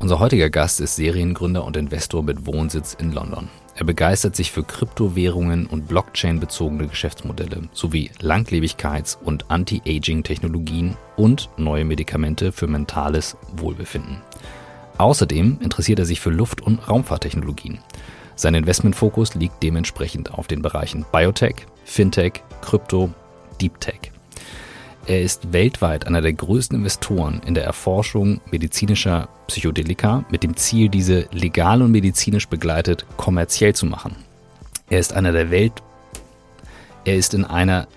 Unser heutiger Gast ist Seriengründer und Investor mit Wohnsitz in London. Er begeistert sich für Kryptowährungen und Blockchain-bezogene Geschäftsmodelle sowie Langlebigkeits- und Anti-Aging-Technologien und neue Medikamente für mentales Wohlbefinden. Außerdem interessiert er sich für Luft- und Raumfahrttechnologien. Sein Investmentfokus liegt dementsprechend auf den Bereichen Biotech, Fintech, Krypto, Deep Tech. Er ist weltweit einer der größten Investoren in der Erforschung medizinischer Psychedelika mit dem Ziel, diese legal und medizinisch begleitet kommerziell zu machen. Er ist einer der Welt. Er ist in einer.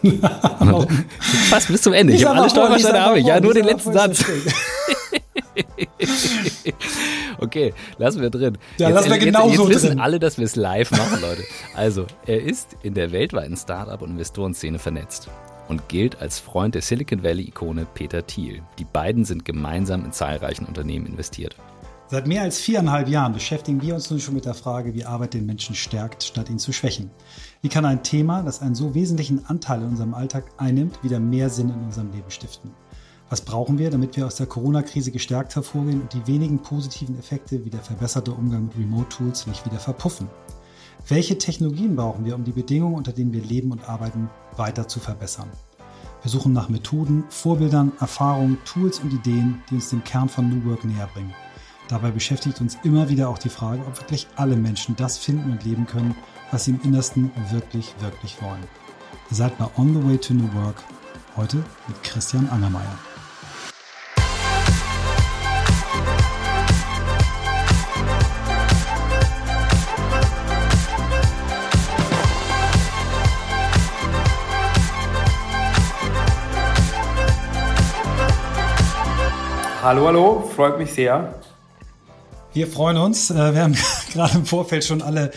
Fast bis zum Ende. Ich, ich habe alle Stolpersteine habe ich. Ja, nur den letzten Satz. okay, lassen wir drin. Ja, jetzt, lassen wir genau jetzt, jetzt so wissen drin. alle, dass wir es live machen, Leute. Also, er ist in der weltweiten Startup- und Investorenszene vernetzt und gilt als Freund der Silicon Valley-Ikone Peter Thiel. Die beiden sind gemeinsam in zahlreichen Unternehmen investiert. Seit mehr als viereinhalb Jahren beschäftigen wir uns nun schon mit der Frage, wie Arbeit den Menschen stärkt, statt ihn zu schwächen. Wie kann ein Thema, das einen so wesentlichen Anteil in unserem Alltag einnimmt, wieder mehr Sinn in unserem Leben stiften? Was brauchen wir, damit wir aus der Corona-Krise gestärkt hervorgehen und die wenigen positiven Effekte wie der verbesserte Umgang mit Remote-Tools nicht wieder verpuffen? Welche Technologien brauchen wir, um die Bedingungen, unter denen wir leben und arbeiten, weiter zu verbessern? Wir suchen nach Methoden, Vorbildern, Erfahrungen, Tools und Ideen, die uns dem Kern von New Work näher bringen. Dabei beschäftigt uns immer wieder auch die Frage, ob wirklich alle Menschen das finden und leben können, was sie im Innersten wirklich, wirklich wollen. Ihr seid bei On the Way to New Work, heute mit Christian Angermeier. Hallo, hallo, freut mich sehr. Wir freuen uns. Äh, wir haben gerade im Vorfeld schon alle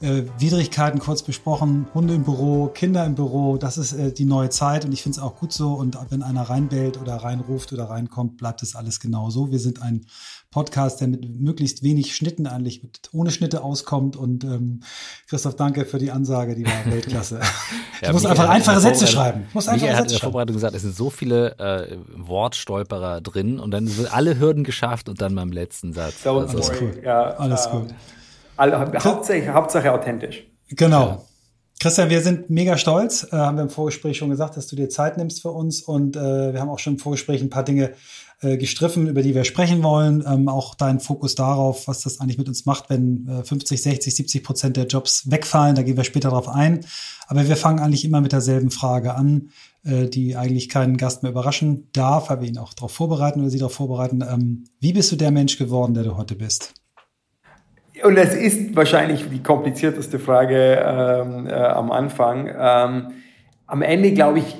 äh, Widrigkeiten kurz besprochen. Hunde im Büro, Kinder im Büro, das ist äh, die neue Zeit und ich finde es auch gut so. Und wenn einer reinbellt oder reinruft oder reinkommt, bleibt es alles genauso. Wir sind ein Podcast, der mit möglichst wenig Schnitten eigentlich mit, ohne Schnitte auskommt. Und ähm, Christoph, danke für die Ansage, die war Weltklasse. ja, du musst einfach einfache Sätze schreiben. Du musst einfache Sätze hat in der Vorbereitung gesagt, es sind so viele äh, Wortstolperer drin und dann wird alle Hürden geschafft und dann beim letzten Satz. So, also, alles cool. Ja, alles ähm, gut. Hauptsache, Hauptsache authentisch. Genau. Christian, wir sind mega stolz, äh, haben wir im Vorgespräch schon gesagt, dass du dir Zeit nimmst für uns und äh, wir haben auch schon im Vorgespräch ein paar Dinge äh, gestriffen, über die wir sprechen wollen. Ähm, auch dein Fokus darauf, was das eigentlich mit uns macht, wenn äh, 50, 60, 70 Prozent der Jobs wegfallen. Da gehen wir später drauf ein. Aber wir fangen eigentlich immer mit derselben Frage an, äh, die eigentlich keinen Gast mehr überraschen darf, weil wir ihn auch darauf vorbereiten oder sie darauf vorbereiten. Ähm, wie bist du der Mensch geworden, der du heute bist? Und es ist wahrscheinlich die komplizierteste Frage ähm, äh, am Anfang. Ähm, am Ende, glaube ich,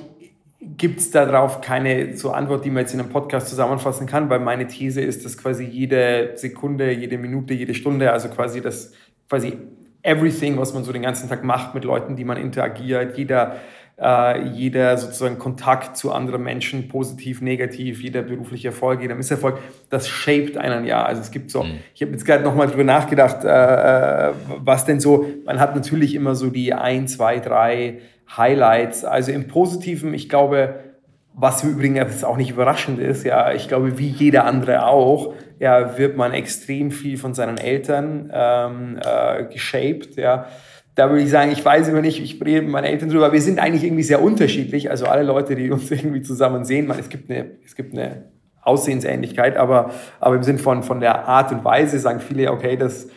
gibt es darauf keine so Antwort, die man jetzt in einem Podcast zusammenfassen kann, weil meine These ist, dass quasi jede Sekunde, jede Minute, jede Stunde, also quasi das, quasi everything, was man so den ganzen Tag macht mit Leuten, die man interagiert, jeder äh, jeder sozusagen Kontakt zu anderen Menschen, positiv, negativ, jeder berufliche Erfolg, jeder Misserfolg, das shaped einen ja. Also es gibt so, mhm. ich habe jetzt gerade nochmal drüber nachgedacht, äh, äh, was denn so, man hat natürlich immer so die ein, zwei, drei Highlights. Also im Positiven, ich glaube, was im Übrigen jetzt auch nicht überraschend ist, ja, ich glaube, wie jeder andere auch, ja, wird man extrem viel von seinen Eltern ähm, äh, geshaped, ja da würde ich sagen, ich weiß immer nicht, ich rede mit meinen Eltern drüber, wir sind eigentlich irgendwie sehr unterschiedlich. Also alle Leute, die uns irgendwie zusammen sehen, man, es gibt eine, es gibt eine Aussehensähnlichkeit, aber, aber im Sinn von, von der Art und Weise sagen viele, okay, das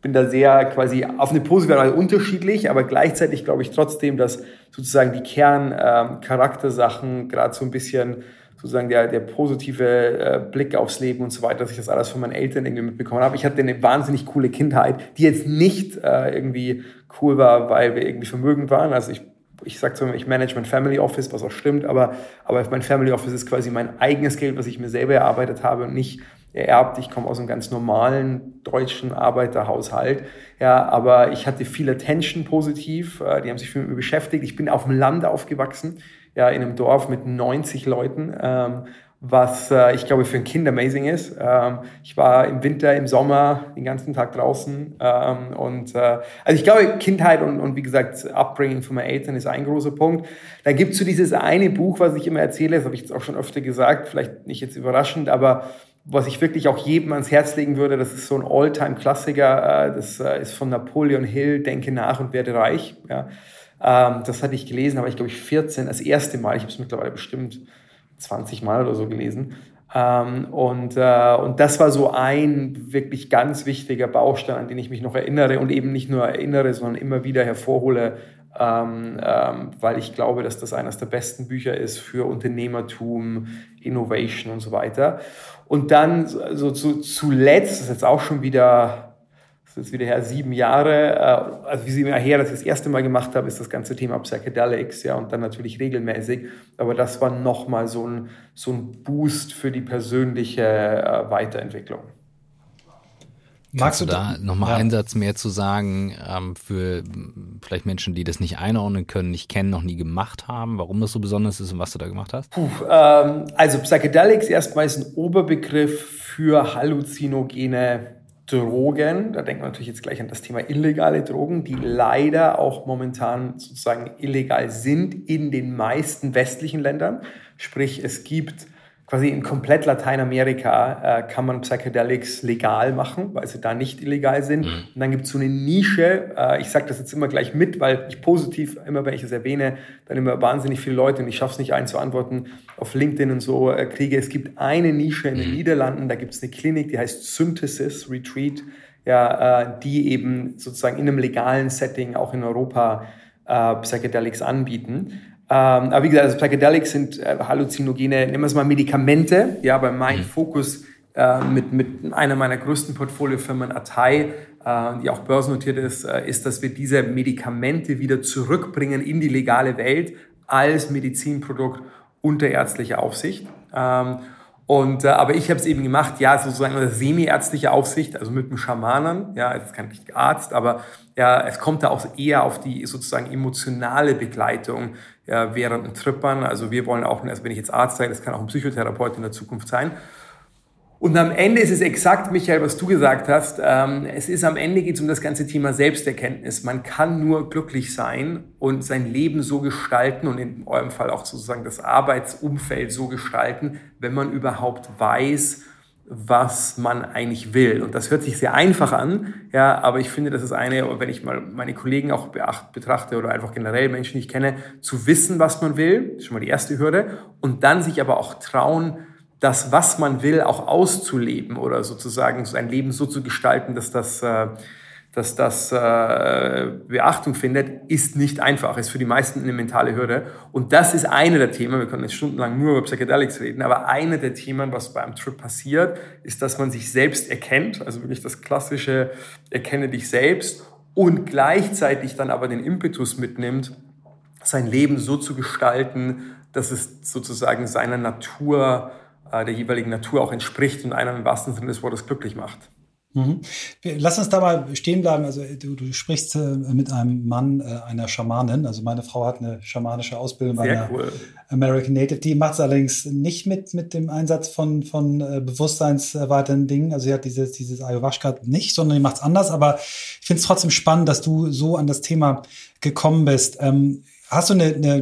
bin da sehr quasi auf eine positive Weise unterschiedlich, aber gleichzeitig glaube ich trotzdem, dass sozusagen die Kerncharaktersachen ähm, gerade so ein bisschen sozusagen der, der positive äh, Blick aufs Leben und so weiter, dass ich das alles von meinen Eltern irgendwie mitbekommen habe. Ich hatte eine wahnsinnig coole Kindheit, die jetzt nicht äh, irgendwie cool war, weil wir irgendwie vermögend waren. Also ich, ich sage zwar, ich manage mein Family Office, was auch stimmt, aber, aber mein Family Office ist quasi mein eigenes Geld, was ich mir selber erarbeitet habe und nicht ererbt. Ich komme aus einem ganz normalen deutschen Arbeiterhaushalt. Ja, aber ich hatte viel Attention positiv. Äh, die haben sich viel mit mir beschäftigt. Ich bin auf dem Land aufgewachsen ja, in einem Dorf mit 90 Leuten, ähm, was äh, ich glaube für ein Kind amazing ist. Ähm, ich war im Winter, im Sommer den ganzen Tag draußen ähm, und äh, also ich glaube Kindheit und, und wie gesagt Upbringing von meinen Eltern ist ein großer Punkt. Dann gibt es so dieses eine Buch, was ich immer erzähle, das habe ich jetzt auch schon öfter gesagt, vielleicht nicht jetzt überraschend, aber was ich wirklich auch jedem ans Herz legen würde, das ist so ein All-Time-Klassiker, äh, das äh, ist von Napoleon Hill, Denke nach und werde reich. Ja. Ähm, das hatte ich gelesen, aber ich glaube ich 14, das erste Mal, ich habe es mittlerweile bestimmt 20 Mal oder so gelesen. Ähm, und, äh, und das war so ein wirklich ganz wichtiger Baustein, an den ich mich noch erinnere und eben nicht nur erinnere, sondern immer wieder hervorhole, ähm, ähm, weil ich glaube, dass das eines der besten Bücher ist für Unternehmertum, Innovation und so weiter. Und dann so zu, zuletzt, das ist jetzt auch schon wieder, das ist wieder her, sieben Jahre, äh, also wie sieben Jahre her, dass ich das erste Mal gemacht habe, ist das ganze Thema Psychedelics, ja, und dann natürlich regelmäßig. Aber das war nochmal so ein, so ein Boost für die persönliche äh, Weiterentwicklung. Magst du da nochmal ja. einen Satz mehr zu sagen ähm, für vielleicht Menschen, die das nicht einordnen können, nicht kennen, noch nie gemacht haben, warum das so besonders ist und was du da gemacht hast? Puh, ähm, also Psychedelics erstmal ist ein Oberbegriff für halluzinogene Drogen. Da denkt man natürlich jetzt gleich an das Thema illegale Drogen, die leider auch momentan sozusagen illegal sind in den meisten westlichen Ländern. Sprich, es gibt quasi in komplett Lateinamerika äh, kann man Psychedelics legal machen, weil sie da nicht illegal sind. Mhm. Und dann gibt es so eine Nische, äh, ich sage das jetzt immer gleich mit, weil ich positiv, immer wenn ich es erwähne, dann immer wahnsinnig viele Leute, und ich schaffe es nicht einzuantworten, auf LinkedIn und so äh, kriege. Es gibt eine Nische in den mhm. Niederlanden, da gibt es eine Klinik, die heißt Synthesis Retreat, ja, äh, die eben sozusagen in einem legalen Setting auch in Europa äh, Psychedelics anbieten. Ähm, aber wie gesagt, also Psychedelics sind äh, Halluzinogene, nehmen wir es mal Medikamente. Ja, bei mein mhm. Fokus äh, mit, mit einer meiner größten Portfoliofirmen, Atai, äh, die auch börsennotiert ist, äh, ist, dass wir diese Medikamente wieder zurückbringen in die legale Welt als Medizinprodukt unter ärztlicher Aufsicht. Ähm, und, äh, aber ich habe es eben gemacht, ja, sozusagen eine semi-ärztliche Aufsicht, also mit einem Schamanen, ja, es ist kein richtiger Arzt, aber ja, es kommt da auch eher auf die sozusagen emotionale Begleitung ja, während ein Trippern. Also wir wollen auch, also wenn ich jetzt Arzt sage, das kann auch ein Psychotherapeut in der Zukunft sein. Und am Ende ist es exakt, Michael, was du gesagt hast. Ähm, es ist am Ende geht es um das ganze Thema Selbsterkenntnis. Man kann nur glücklich sein und sein Leben so gestalten und in eurem Fall auch sozusagen das Arbeitsumfeld so gestalten, wenn man überhaupt weiß, was man eigentlich will. Und das hört sich sehr einfach an, ja, aber ich finde, das ist eine, wenn ich mal meine Kollegen auch beacht, betrachte oder einfach generell Menschen, die ich kenne, zu wissen, was man will, ist schon mal die erste Hürde, und dann sich aber auch trauen, das, was man will, auch auszuleben oder sozusagen sein Leben so zu gestalten, dass das, äh, dass das äh, Beachtung findet, ist nicht einfach, ist für die meisten eine mentale Hürde. Und das ist eine der Themen, wir können jetzt stundenlang nur über Psychedelics reden, aber eine der Themen, was beim Trip passiert, ist, dass man sich selbst erkennt, also wirklich das klassische Erkenne dich selbst und gleichzeitig dann aber den Impetus mitnimmt, sein Leben so zu gestalten, dass es sozusagen seiner Natur der jeweiligen Natur auch entspricht und einer im wahrsten Sinne des Wortes glücklich macht. Mhm. Lass uns da mal stehen bleiben. Also du, du sprichst äh, mit einem Mann, äh, einer Schamanin. Also meine Frau hat eine schamanische Ausbildung bei einer cool. American Native. Die macht es allerdings nicht mit, mit dem Einsatz von, von äh, bewusstseinserweiternden Dingen. Also sie hat dieses, dieses Ayahuasca nicht, sondern die macht es anders. Aber ich finde es trotzdem spannend, dass du so an das Thema gekommen bist. Ähm, hast du eine, eine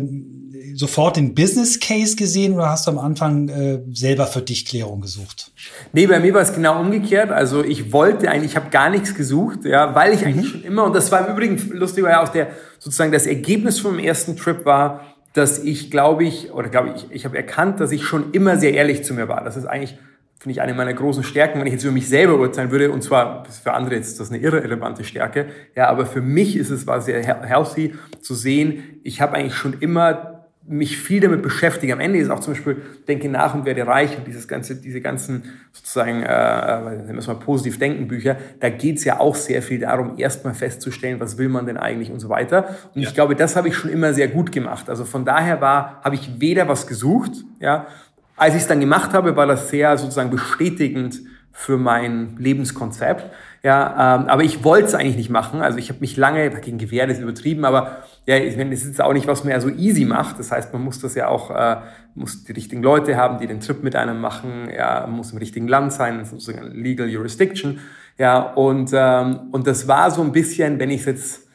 sofort den Business Case gesehen oder hast du am Anfang äh, selber für dich Klärung gesucht? Nee, bei mir war es genau umgekehrt. Also ich wollte eigentlich, ich habe gar nichts gesucht, ja, weil ich mhm. eigentlich schon immer, und das war im Übrigen lustig, weil ja auch der, sozusagen das Ergebnis vom ersten Trip war, dass ich, glaube ich, oder glaube ich, ich habe erkannt, dass ich schon immer sehr ehrlich zu mir war. Das ist eigentlich, finde ich, eine meiner großen Stärken, wenn ich jetzt über mich selber urteilen würde. Und zwar, für andere jetzt ist das eine irrelevante Stärke. Ja, aber für mich ist es, war sehr healthy zu sehen, ich habe eigentlich schon immer mich viel damit beschäftige. Am Ende ist auch zum Beispiel Denke nach und werde reich und dieses ganze, diese ganzen sozusagen, äh, nennen wir es mal positiv denken Bücher, da geht's ja auch sehr viel darum, erstmal festzustellen, was will man denn eigentlich und so weiter. Und ja. ich glaube, das habe ich schon immer sehr gut gemacht. Also von daher war, habe ich weder was gesucht, ja, als ich es dann gemacht habe, war das sehr sozusagen bestätigend für mein Lebenskonzept. Ja, ähm, aber ich wollte es eigentlich nicht machen. Also ich habe mich lange gegen Gewehr, das ist übertrieben, aber ja, ich meine, es ist auch nicht, was ja so easy macht. Das heißt, man muss das ja auch, äh, muss die richtigen Leute haben, die den Trip mit einem machen. Ja, muss im richtigen Land sein, sozusagen Legal Jurisdiction. Ja, und, ähm, und das war so ein bisschen, wenn ich es jetzt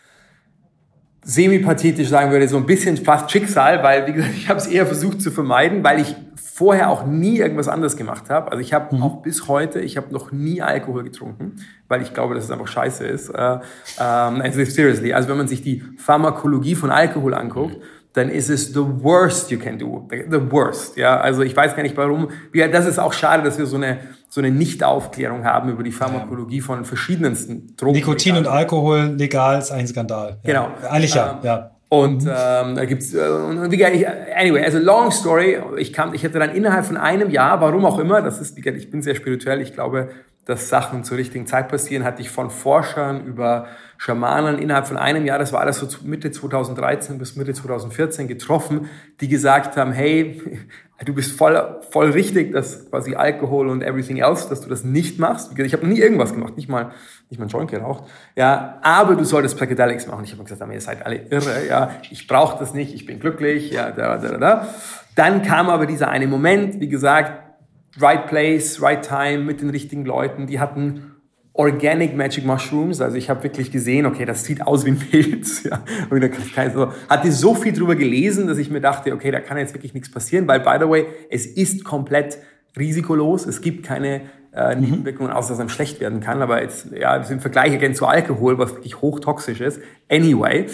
semi-pathetisch sagen würde, so ein bisschen fast Schicksal, weil, wie gesagt, ich habe es eher versucht zu vermeiden, weil ich vorher auch nie irgendwas anderes gemacht habe. Also ich habe mhm. auch bis heute, ich habe noch nie Alkohol getrunken, weil ich glaube, dass es einfach scheiße ist. Äh, ähm, also seriously, also wenn man sich die Pharmakologie von Alkohol anguckt, dann ist es the worst you can do. The worst. Ja, also ich weiß gar nicht warum. Ja, das ist auch schade, dass wir so eine, so eine Nicht-Aufklärung haben über die Pharmakologie von verschiedensten Drogen. Nikotin und Alkohol legal ist ein Skandal. Ja. Genau. Eigentlich ja, ähm, ja. Und ähm, da gibt's äh, anyway, also long story. Ich kam, ich hatte dann innerhalb von einem Jahr, warum auch immer, das ist, ich bin sehr spirituell. Ich glaube, dass Sachen zur richtigen Zeit passieren, hatte ich von Forschern über Schamanen innerhalb von einem Jahr, das war alles so Mitte 2013 bis Mitte 2014 getroffen, die gesagt haben, hey, du bist voll, voll richtig, dass quasi Alkohol und everything else, dass du das nicht machst. Ich habe nie irgendwas gemacht, nicht mal, nicht mal ein Joint geraucht. Ja, aber du solltest Psychedelics machen. Ich habe gesagt, ihr seid alle irre, ja, ich brauche das nicht, ich bin glücklich, ja, da, da, da. Dann kam aber dieser eine Moment, wie gesagt, right place, right time, mit den richtigen Leuten, die hatten Organic Magic Mushrooms. Also ich habe wirklich gesehen, okay, das sieht aus wie ein Pilz. Ja. Und da kann ich so, hatte so viel drüber gelesen, dass ich mir dachte, okay, da kann jetzt wirklich nichts passieren, weil, by the way, es ist komplett risikolos. Es gibt keine äh, mhm. Nebenwirkungen, außer dass einem schlecht werden kann. Aber jetzt, ja, im Vergleich again zu Alkohol, was wirklich hochtoxisch ist. Anyway.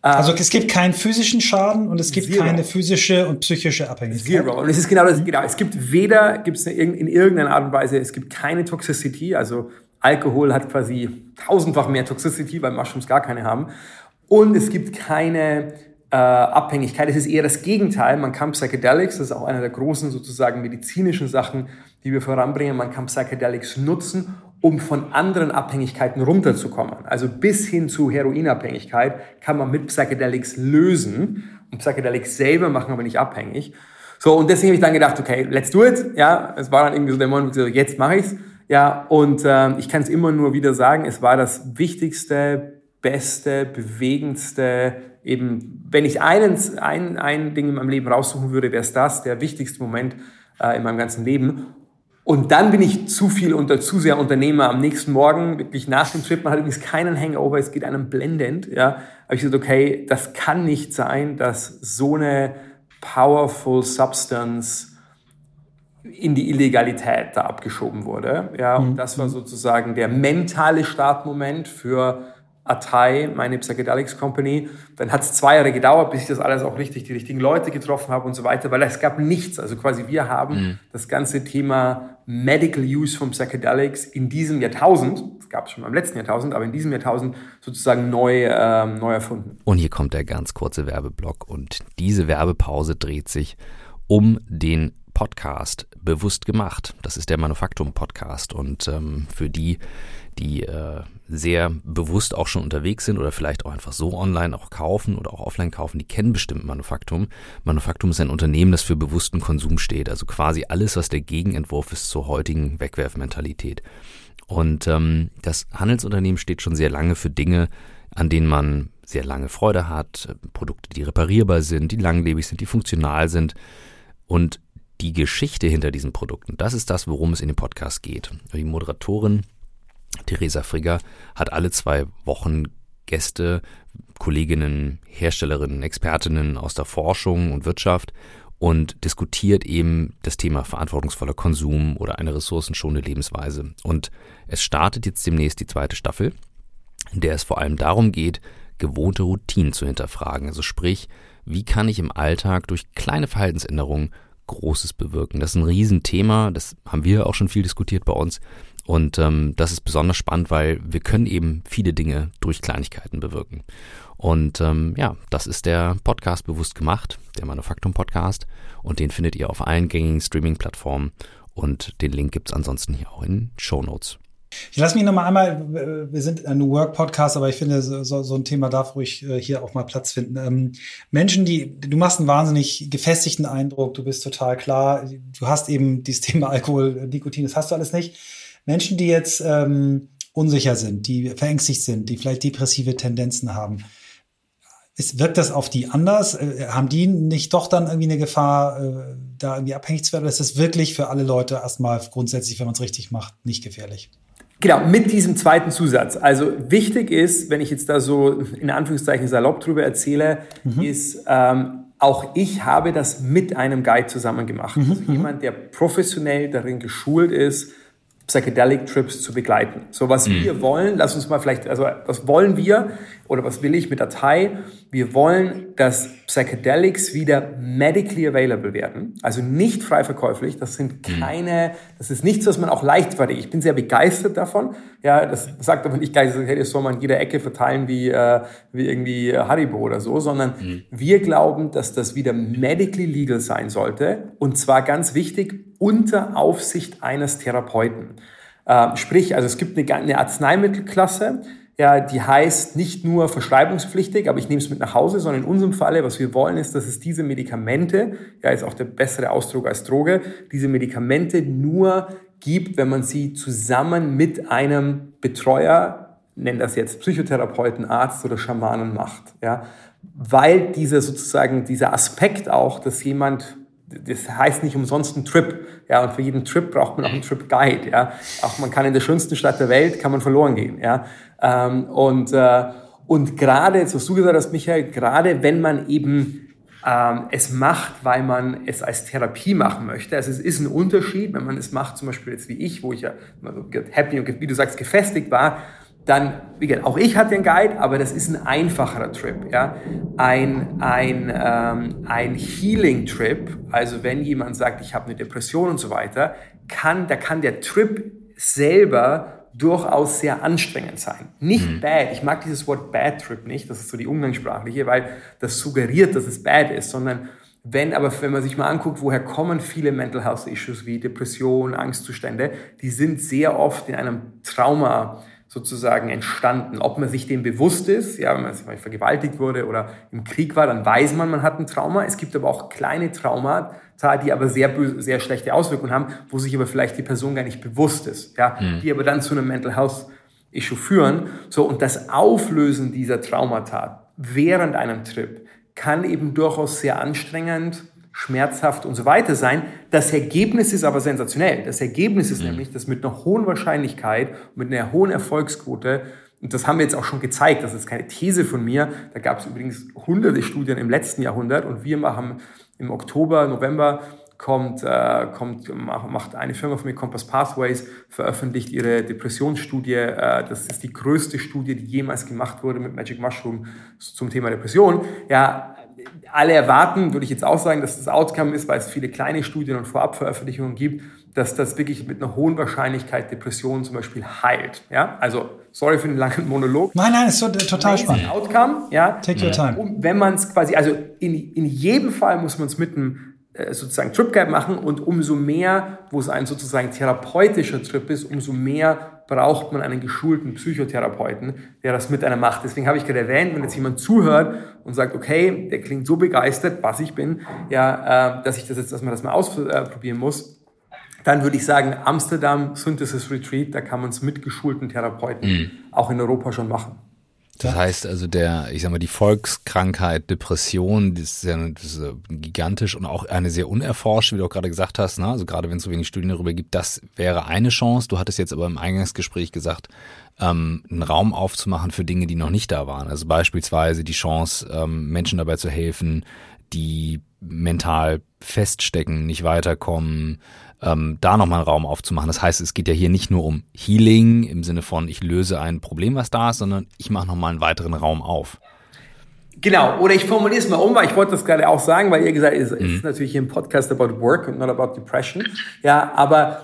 Also es gibt keinen physischen Schaden und es gibt Zero. keine physische und psychische Abhängigkeit. Zero. Und es ist genau das, genau. Es gibt weder, gibt es in irgendeiner Art und Weise, es gibt keine Toxicity, also Alkohol hat quasi tausendfach mehr Toxicity, weil Mushrooms gar keine haben. Und es gibt keine äh, Abhängigkeit. Es ist eher das Gegenteil. Man kann Psychedelics, das ist auch einer der großen sozusagen medizinischen Sachen, die wir voranbringen, man kann Psychedelics nutzen, um von anderen Abhängigkeiten runterzukommen. Also bis hin zu Heroinabhängigkeit kann man mit Psychedelics lösen. Und Psychedelics selber machen aber nicht abhängig. So, und deswegen habe ich dann gedacht, okay, let's do it. Ja, es war dann irgendwie so der Moment, jetzt mache ich's. Ja, und äh, ich kann es immer nur wieder sagen, es war das wichtigste, beste, bewegendste, eben, wenn ich einen, ein, ein Ding in meinem Leben raussuchen würde, wäre es das, der wichtigste Moment äh, in meinem ganzen Leben. Und dann bin ich zu viel und zu sehr Unternehmer. Am nächsten Morgen, wirklich nach dem Trip, man hat übrigens keinen Hangover, es geht einem blendend, ja, habe ich gesagt, okay, das kann nicht sein, dass so eine powerful Substance in die Illegalität da abgeschoben wurde. Ja, und mhm. das war sozusagen der mentale Startmoment für Atai, meine Psychedelics Company. Dann hat es zwei Jahre gedauert, bis ich das alles auch richtig, die richtigen Leute getroffen habe und so weiter, weil es gab nichts. Also quasi wir haben mhm. das ganze Thema Medical Use von Psychedelics in diesem Jahrtausend, es gab es schon im letzten Jahrtausend, aber in diesem Jahrtausend sozusagen neu, ähm, neu erfunden. Und hier kommt der ganz kurze Werbeblock und diese Werbepause dreht sich um den Podcast bewusst gemacht. Das ist der Manufaktum Podcast und ähm, für die, die äh, sehr bewusst auch schon unterwegs sind oder vielleicht auch einfach so online auch kaufen oder auch offline kaufen, die kennen bestimmt Manufaktum. Manufaktum ist ein Unternehmen, das für bewussten Konsum steht, also quasi alles, was der Gegenentwurf ist zur heutigen Wegwerfmentalität. Und ähm, das Handelsunternehmen steht schon sehr lange für Dinge, an denen man sehr lange Freude hat, Produkte, die reparierbar sind, die langlebig sind, die funktional sind. Und die Geschichte hinter diesen Produkten, das ist das, worum es in dem Podcast geht. Die Moderatorin Theresa Frigger hat alle zwei Wochen Gäste, Kolleginnen, Herstellerinnen, Expertinnen aus der Forschung und Wirtschaft und diskutiert eben das Thema verantwortungsvoller Konsum oder eine ressourcenschonende Lebensweise. Und es startet jetzt demnächst die zweite Staffel, in der es vor allem darum geht, gewohnte Routinen zu hinterfragen. Also sprich, wie kann ich im Alltag durch kleine Verhaltensänderungen Großes bewirken. Das ist ein Riesenthema, das haben wir auch schon viel diskutiert bei uns. Und ähm, das ist besonders spannend, weil wir können eben viele Dinge durch Kleinigkeiten bewirken. Und ähm, ja, das ist der Podcast bewusst gemacht, der Manufaktum Podcast. Und den findet ihr auf allen gängigen Streaming-Plattformen. Und den Link gibt's ansonsten hier auch in Show Notes. Ich lass mich noch mal einmal, wir sind ein New Work Podcast, aber ich finde, so, so ein Thema darf ruhig äh, hier auch mal Platz finden. Ähm, Menschen, die, du machst einen wahnsinnig gefestigten Eindruck, du bist total klar, du hast eben dieses Thema Alkohol, Nikotin, das hast du alles nicht. Menschen, die jetzt ähm, unsicher sind, die verängstigt sind, die vielleicht depressive Tendenzen haben, ist, wirkt das auf die anders? Äh, haben die nicht doch dann irgendwie eine Gefahr, äh, da irgendwie abhängig zu werden? Oder ist das wirklich für alle Leute erstmal grundsätzlich, wenn man es richtig macht, nicht gefährlich? Genau, mit diesem zweiten Zusatz. Also wichtig ist, wenn ich jetzt da so in Anführungszeichen salopp drüber erzähle, mhm. ist, ähm, auch ich habe das mit einem Guide zusammen gemacht. Mhm. Also jemand, der professionell darin geschult ist, Psychedelic Trips zu begleiten. So was mhm. wir wollen, lass uns mal vielleicht, also was wollen wir oder was will ich mit Datei? Wir wollen, dass Psychedelics wieder medically available werden, also nicht frei verkäuflich. Das sind mhm. keine, das ist nichts, was man auch leichtfertig. Ich bin sehr begeistert davon. Ja, das sagt aber nicht gleich, das soll man in jeder Ecke verteilen wie, äh, wie irgendwie Haribo oder so, sondern mhm. wir glauben, dass das wieder medically legal sein sollte und zwar ganz wichtig unter Aufsicht eines Therapeuten. Äh, sprich, also es gibt eine, eine Arzneimittelklasse, ja, die heißt nicht nur verschreibungspflichtig, aber ich nehme es mit nach Hause, sondern in unserem Falle, was wir wollen, ist, dass es diese Medikamente, ja, ist auch der bessere Ausdruck als Droge, diese Medikamente nur gibt, wenn man sie zusammen mit einem Betreuer, nennen das jetzt Psychotherapeuten, Arzt oder Schamanen macht, ja, weil dieser sozusagen, dieser Aspekt auch, dass jemand das heißt nicht umsonst ein Trip. Ja, und für jeden Trip braucht man auch einen Trip Guide. Ja, auch man kann in der schönsten Stadt der Welt kann man verloren gehen. Ja, ähm, und äh, und gerade, jetzt was du gesagt hast, Michael, gerade wenn man eben ähm, es macht, weil man es als Therapie machen möchte. Also es ist ein Unterschied, wenn man es macht, zum Beispiel jetzt wie ich, wo ich ja happy und wie du sagst gefestigt war dann, wie gesagt, auch ich hatte einen Guide, aber das ist ein einfacherer Trip. Ja? Ein, ein, ähm, ein Healing-Trip, also wenn jemand sagt, ich habe eine Depression und so weiter, kann, da kann der Trip selber durchaus sehr anstrengend sein. Nicht mhm. bad. Ich mag dieses Wort Bad Trip nicht, das ist so die umgangssprachliche, weil das suggeriert, dass es bad ist, sondern wenn aber, wenn man sich mal anguckt, woher kommen viele Mental Health Issues wie Depression, Angstzustände, die sind sehr oft in einem Trauma sozusagen entstanden. Ob man sich dem bewusst ist, ja, wenn man vergewaltigt wurde oder im Krieg war, dann weiß man, man hat ein Trauma. Es gibt aber auch kleine Traumata, die aber sehr, sehr schlechte Auswirkungen haben, wo sich aber vielleicht die Person gar nicht bewusst ist, ja, mhm. die aber dann zu einem Mental Health Issue führen. So, und das Auflösen dieser Traumata während einem Trip kann eben durchaus sehr anstrengend schmerzhaft und so weiter sein. Das Ergebnis ist aber sensationell. Das Ergebnis ist mhm. nämlich, dass mit einer hohen Wahrscheinlichkeit, mit einer hohen Erfolgsquote, und das haben wir jetzt auch schon gezeigt, das ist keine These von mir, da gab es übrigens hunderte Studien im letzten Jahrhundert und wir machen im Oktober, November kommt, äh, kommt macht eine Firma von mir, Compass Pathways, veröffentlicht ihre Depressionsstudie. Äh, das ist die größte Studie, die jemals gemacht wurde mit Magic Mushroom zum Thema Depression. Ja, alle erwarten, würde ich jetzt auch sagen, dass das Outcome ist, weil es viele kleine Studien und Vorabveröffentlichungen gibt, dass das wirklich mit einer hohen Wahrscheinlichkeit Depressionen zum Beispiel heilt. Ja, also sorry für den langen Monolog. Nein, nein, ist total spannend. Outcome, ja. Take your time. Und wenn man es quasi, also in, in jedem Fall muss man es mit einem äh, sozusagen Trip Guide machen und umso mehr, wo es ein sozusagen therapeutischer Trip ist, umso mehr braucht man einen geschulten Psychotherapeuten, der das mit einer macht. Deswegen habe ich gerade erwähnt, wenn jetzt jemand zuhört und sagt, okay, der klingt so begeistert, was ich bin, ja, äh, dass ich das jetzt, dass man das mal ausprobieren muss, dann würde ich sagen, Amsterdam Synthesis Retreat, da kann man es mit geschulten Therapeuten mhm. auch in Europa schon machen. Das heißt also, der, ich sag mal, die Volkskrankheit, Depression, das ist ja das ist gigantisch und auch eine sehr unerforschte, wie du auch gerade gesagt hast, ne? also gerade wenn es so wenig Studien darüber gibt, das wäre eine Chance. Du hattest jetzt aber im Eingangsgespräch gesagt, ähm, einen Raum aufzumachen für Dinge, die noch nicht da waren. Also beispielsweise die Chance, ähm, Menschen dabei zu helfen, die mental feststecken, nicht weiterkommen, ähm, da nochmal einen Raum aufzumachen. Das heißt, es geht ja hier nicht nur um Healing im Sinne von, ich löse ein Problem, was da ist, sondern ich mache nochmal einen weiteren Raum auf. Genau, oder ich formuliere es mal um, weil ich wollte das gerade auch sagen, weil ihr gesagt habt, es mhm. ist natürlich hier ein Podcast about work und not about depression. Ja, aber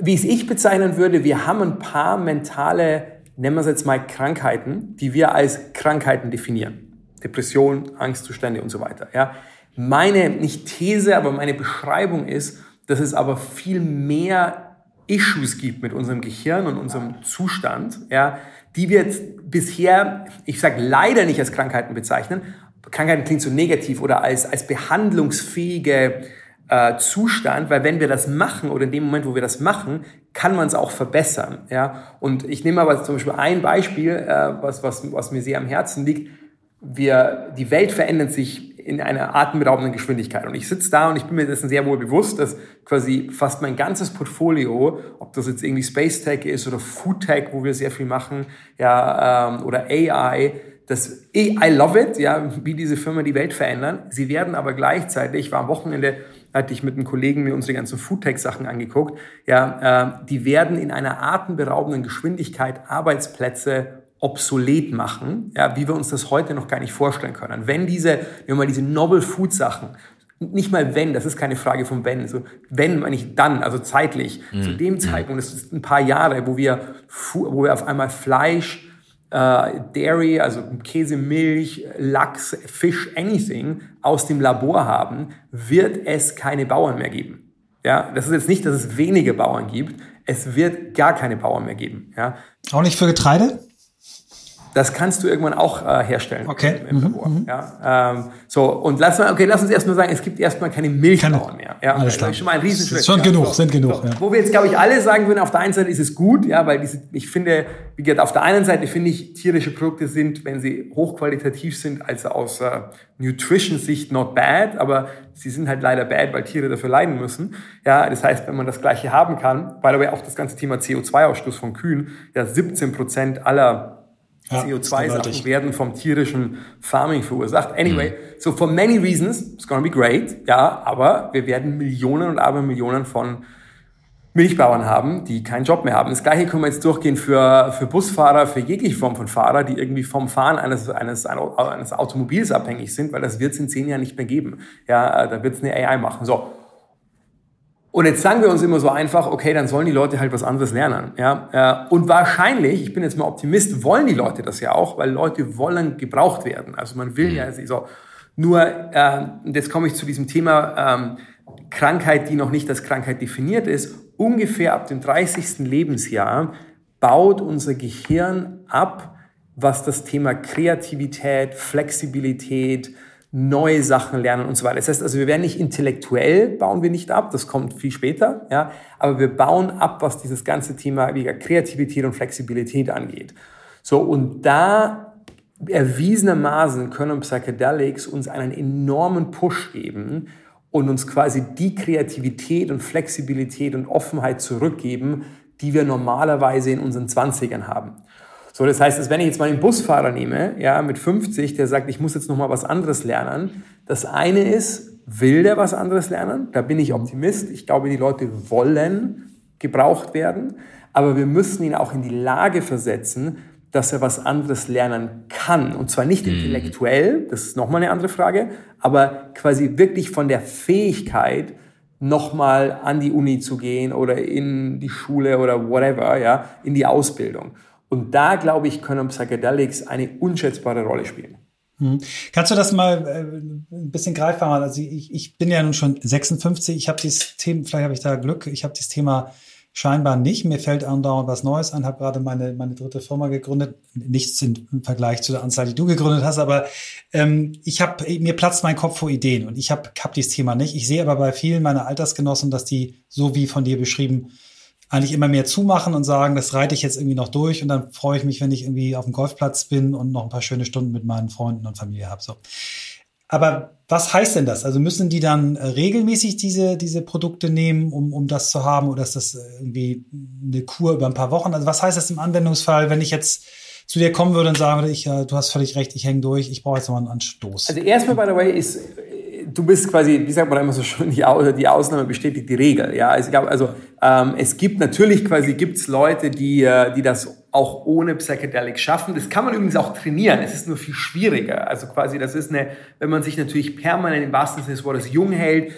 wie es ich bezeichnen würde, wir haben ein paar mentale, nennen wir es jetzt mal Krankheiten, die wir als Krankheiten definieren. Depression, Angstzustände und so weiter. Ja. Meine, nicht These, aber meine Beschreibung ist, dass es aber viel mehr Issues gibt mit unserem Gehirn und unserem Zustand, ja, die wir jetzt bisher, ich sage leider nicht als Krankheiten bezeichnen. Krankheiten klingt so negativ oder als, als behandlungsfähige äh, Zustand, weil wenn wir das machen oder in dem Moment, wo wir das machen, kann man es auch verbessern. Ja? Und ich nehme aber zum Beispiel ein Beispiel, äh, was, was, was mir sehr am Herzen liegt. Wir, die Welt verändert sich in einer atemberaubenden Geschwindigkeit. Und ich sitze da und ich bin mir dessen sehr wohl bewusst, dass quasi fast mein ganzes Portfolio, ob das jetzt irgendwie Space Tech ist oder Food Tech, wo wir sehr viel machen, ja, ähm, oder AI, das I love it, ja, wie diese Firma die Welt verändern. Sie werden aber gleichzeitig, ich war am Wochenende, hatte ich mit einem Kollegen mir unsere ganzen Foodtech-Sachen angeguckt, ja, äh, die werden in einer atemberaubenden Geschwindigkeit Arbeitsplätze obsolet machen, ja, wie wir uns das heute noch gar nicht vorstellen können. Wenn diese, wenn mal diese Novel Food Sachen, nicht mal wenn, das ist keine Frage von wenn, so wenn, meine ich dann, also zeitlich, mhm. zu dem mhm. Zeitpunkt, das ist ein paar Jahre, wo wir, wo wir auf einmal Fleisch, äh, Dairy, also Käse, Milch, Lachs, Fisch, anything aus dem Labor haben, wird es keine Bauern mehr geben. Ja, das ist jetzt nicht, dass es wenige Bauern gibt. Es wird gar keine Bauern mehr geben. Ja. Auch nicht für Getreide? Das kannst du irgendwann auch äh, herstellen okay. im, Labor. Mhm, mhm. Ja, ähm, so und lass mal, okay, lass uns erstmal sagen, es gibt erstmal keine Milchbauern mehr. Ja, alles klar. Das ist schon mal ein Riesenschritt. Schon ja. genug, so, sind genug. So. Ja. Wo wir jetzt, glaube ich, alle sagen würden, auf der einen Seite ist es gut, ja, weil diese, ich finde, wie gesagt, auf der einen Seite finde ich, tierische Produkte sind, wenn sie hochqualitativ sind, also aus äh, Nutrition-Sicht not bad, aber sie sind halt leider bad, weil Tiere dafür leiden müssen. Ja, das heißt, wenn man das Gleiche haben kann, the way, auch das ganze Thema CO2-Ausstoß von Kühen, ja, 17 Prozent aller ja, CO2-Sachen werden vom tierischen Farming verursacht. Anyway, mhm. so for many reasons, it's gonna be great, ja, aber wir werden Millionen und Abermillionen von Milchbauern haben, die keinen Job mehr haben. Das gleiche können wir jetzt durchgehen für, für Busfahrer, für jegliche Form von Fahrer, die irgendwie vom Fahren eines, eines, eines Automobils abhängig sind, weil das wird es in zehn Jahren nicht mehr geben. Ja, da wird es eine AI machen. So, und jetzt sagen wir uns immer so einfach, okay, dann sollen die Leute halt was anderes lernen. Ja? Und wahrscheinlich, ich bin jetzt mal Optimist, wollen die Leute das ja auch, weil Leute wollen gebraucht werden. Also man will ja mhm. so. Nur, äh, jetzt komme ich zu diesem Thema ähm, Krankheit, die noch nicht als Krankheit definiert ist. Ungefähr ab dem 30. Lebensjahr baut unser Gehirn ab, was das Thema Kreativität, Flexibilität, neue Sachen lernen und so weiter. Das heißt also, wir werden nicht intellektuell, bauen wir nicht ab, das kommt viel später, ja, aber wir bauen ab, was dieses ganze Thema wie Kreativität und Flexibilität angeht. So, und da erwiesenermaßen können Psychedelics uns einen enormen Push geben und uns quasi die Kreativität und Flexibilität und Offenheit zurückgeben, die wir normalerweise in unseren Zwanzigern haben. So, das heißt, wenn ich jetzt mal den Busfahrer nehme, ja, mit 50, der sagt, ich muss jetzt noch mal was anderes lernen. Das eine ist, will der was anderes lernen? Da bin ich Optimist. Ich glaube, die Leute wollen gebraucht werden. Aber wir müssen ihn auch in die Lage versetzen, dass er was anderes lernen kann. Und zwar nicht mhm. intellektuell, das ist nochmal eine andere Frage, aber quasi wirklich von der Fähigkeit, nochmal an die Uni zu gehen oder in die Schule oder whatever, ja, in die Ausbildung. Und da, glaube ich, können Psychedelics eine unschätzbare Rolle spielen. Hm. Kannst du das mal äh, ein bisschen greifbar machen? Also ich, ich bin ja nun schon 56, ich habe dieses Thema, vielleicht habe ich da Glück, ich habe dieses Thema scheinbar nicht. Mir fällt andauernd was Neues an, habe gerade meine, meine dritte Firma gegründet. Nichts im Vergleich zu der Anzahl, die du gegründet hast, aber ähm, ich habe mir platzt mein Kopf vor Ideen und ich habe hab dieses Thema nicht. Ich sehe aber bei vielen meiner Altersgenossen, dass die, so wie von dir beschrieben, eigentlich immer mehr zumachen und sagen, das reite ich jetzt irgendwie noch durch und dann freue ich mich, wenn ich irgendwie auf dem Golfplatz bin und noch ein paar schöne Stunden mit meinen Freunden und Familie habe. So. Aber was heißt denn das? Also müssen die dann äh, regelmäßig diese, diese Produkte nehmen, um, um das zu haben? Oder ist das äh, irgendwie eine Kur über ein paar Wochen? Also was heißt das im Anwendungsfall, wenn ich jetzt zu dir kommen würde und sagen würde, ich, äh, du hast völlig recht, ich hänge durch, ich brauche jetzt mal einen Anstoß? Also erstmal, by the way, ist du bist quasi, wie sagt man immer so schön, die, die Ausnahme bestätigt die Regel. Ja, also ich glaube, also ähm, es gibt natürlich quasi gibt's Leute, die äh, die das auch ohne Psychedelic schaffen. Das kann man übrigens auch trainieren. Es ist nur viel schwieriger. Also quasi, das ist eine, wenn man sich natürlich permanent im wahrsten Sinne des Wortes jung hält,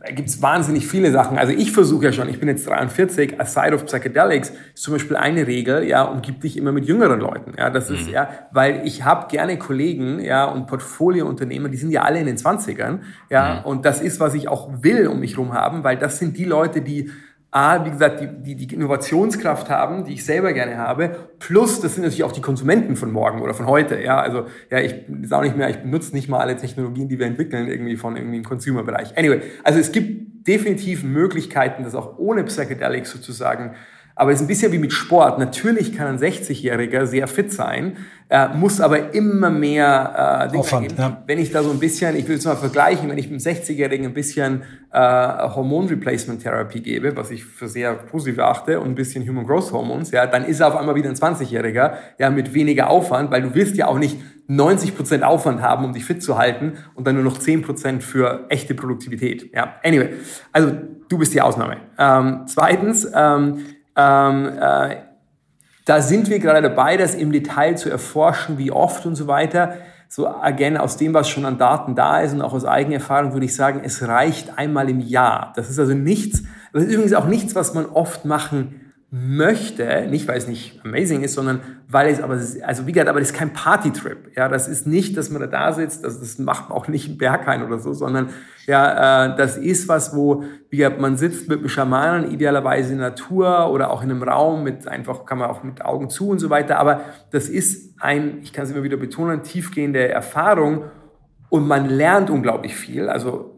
da gibt es wahnsinnig viele Sachen. Also ich versuche ja schon, ich bin jetzt 43, aside of Psychedelics ist zum Beispiel eine Regel, ja, umgib dich immer mit jüngeren Leuten. Ja, das ist, mhm. ja, weil ich habe gerne Kollegen, ja, und Portfoliounternehmer, die sind ja alle in den 20ern, ja, mhm. und das ist, was ich auch will um mich rum haben, weil das sind die Leute, die A, wie gesagt, die, die, die Innovationskraft haben, die ich selber gerne habe, plus das sind natürlich auch die Konsumenten von morgen oder von heute. Ja, also ja, ich sage nicht mehr, ich benutze nicht mal alle Technologien, die wir entwickeln, irgendwie von irgendwie im Consumer-Bereich. Anyway, also es gibt definitiv Möglichkeiten, das auch ohne Psychedelics sozusagen Aber es ist ein bisschen wie mit Sport. Natürlich kann ein 60-Jähriger sehr fit sein, äh, muss aber immer mehr äh, Dinge Aufwand, ja. Wenn ich da so ein bisschen, ich will es mal vergleichen, wenn ich einem 60-Jährigen ein bisschen äh, Hormon-Replacement-Therapie gebe, was ich für sehr positiv achte, und ein bisschen Human Growth Hormones, ja, dann ist er auf einmal wieder ein 20-Jähriger, ja, mit weniger Aufwand, weil du willst ja auch nicht 90% Aufwand haben, um dich fit zu halten und dann nur noch 10% für echte Produktivität. Ja, anyway, also du bist die Ausnahme. Ähm, zweitens, ähm, ähm, äh, da sind wir gerade dabei, das im Detail zu erforschen, wie oft und so weiter. So, again, aus dem, was schon an Daten da ist und auch aus eigener Erfahrung würde ich sagen, es reicht einmal im Jahr. Das ist also nichts, das ist übrigens auch nichts, was man oft machen möchte, nicht weil es nicht amazing ist, sondern weil es aber, also wie gesagt, aber das ist kein Partytrip. Ja, das ist nicht, dass man da, da sitzt, das, das macht man auch nicht im Berghain oder so, sondern ja, äh, das ist was, wo, wie gesagt, man sitzt mit einem Schamanen, idealerweise in Natur oder auch in einem Raum mit einfach, kann man auch mit Augen zu und so weiter. Aber das ist ein, ich kann es immer wieder betonen, tiefgehende Erfahrung und man lernt unglaublich viel. Also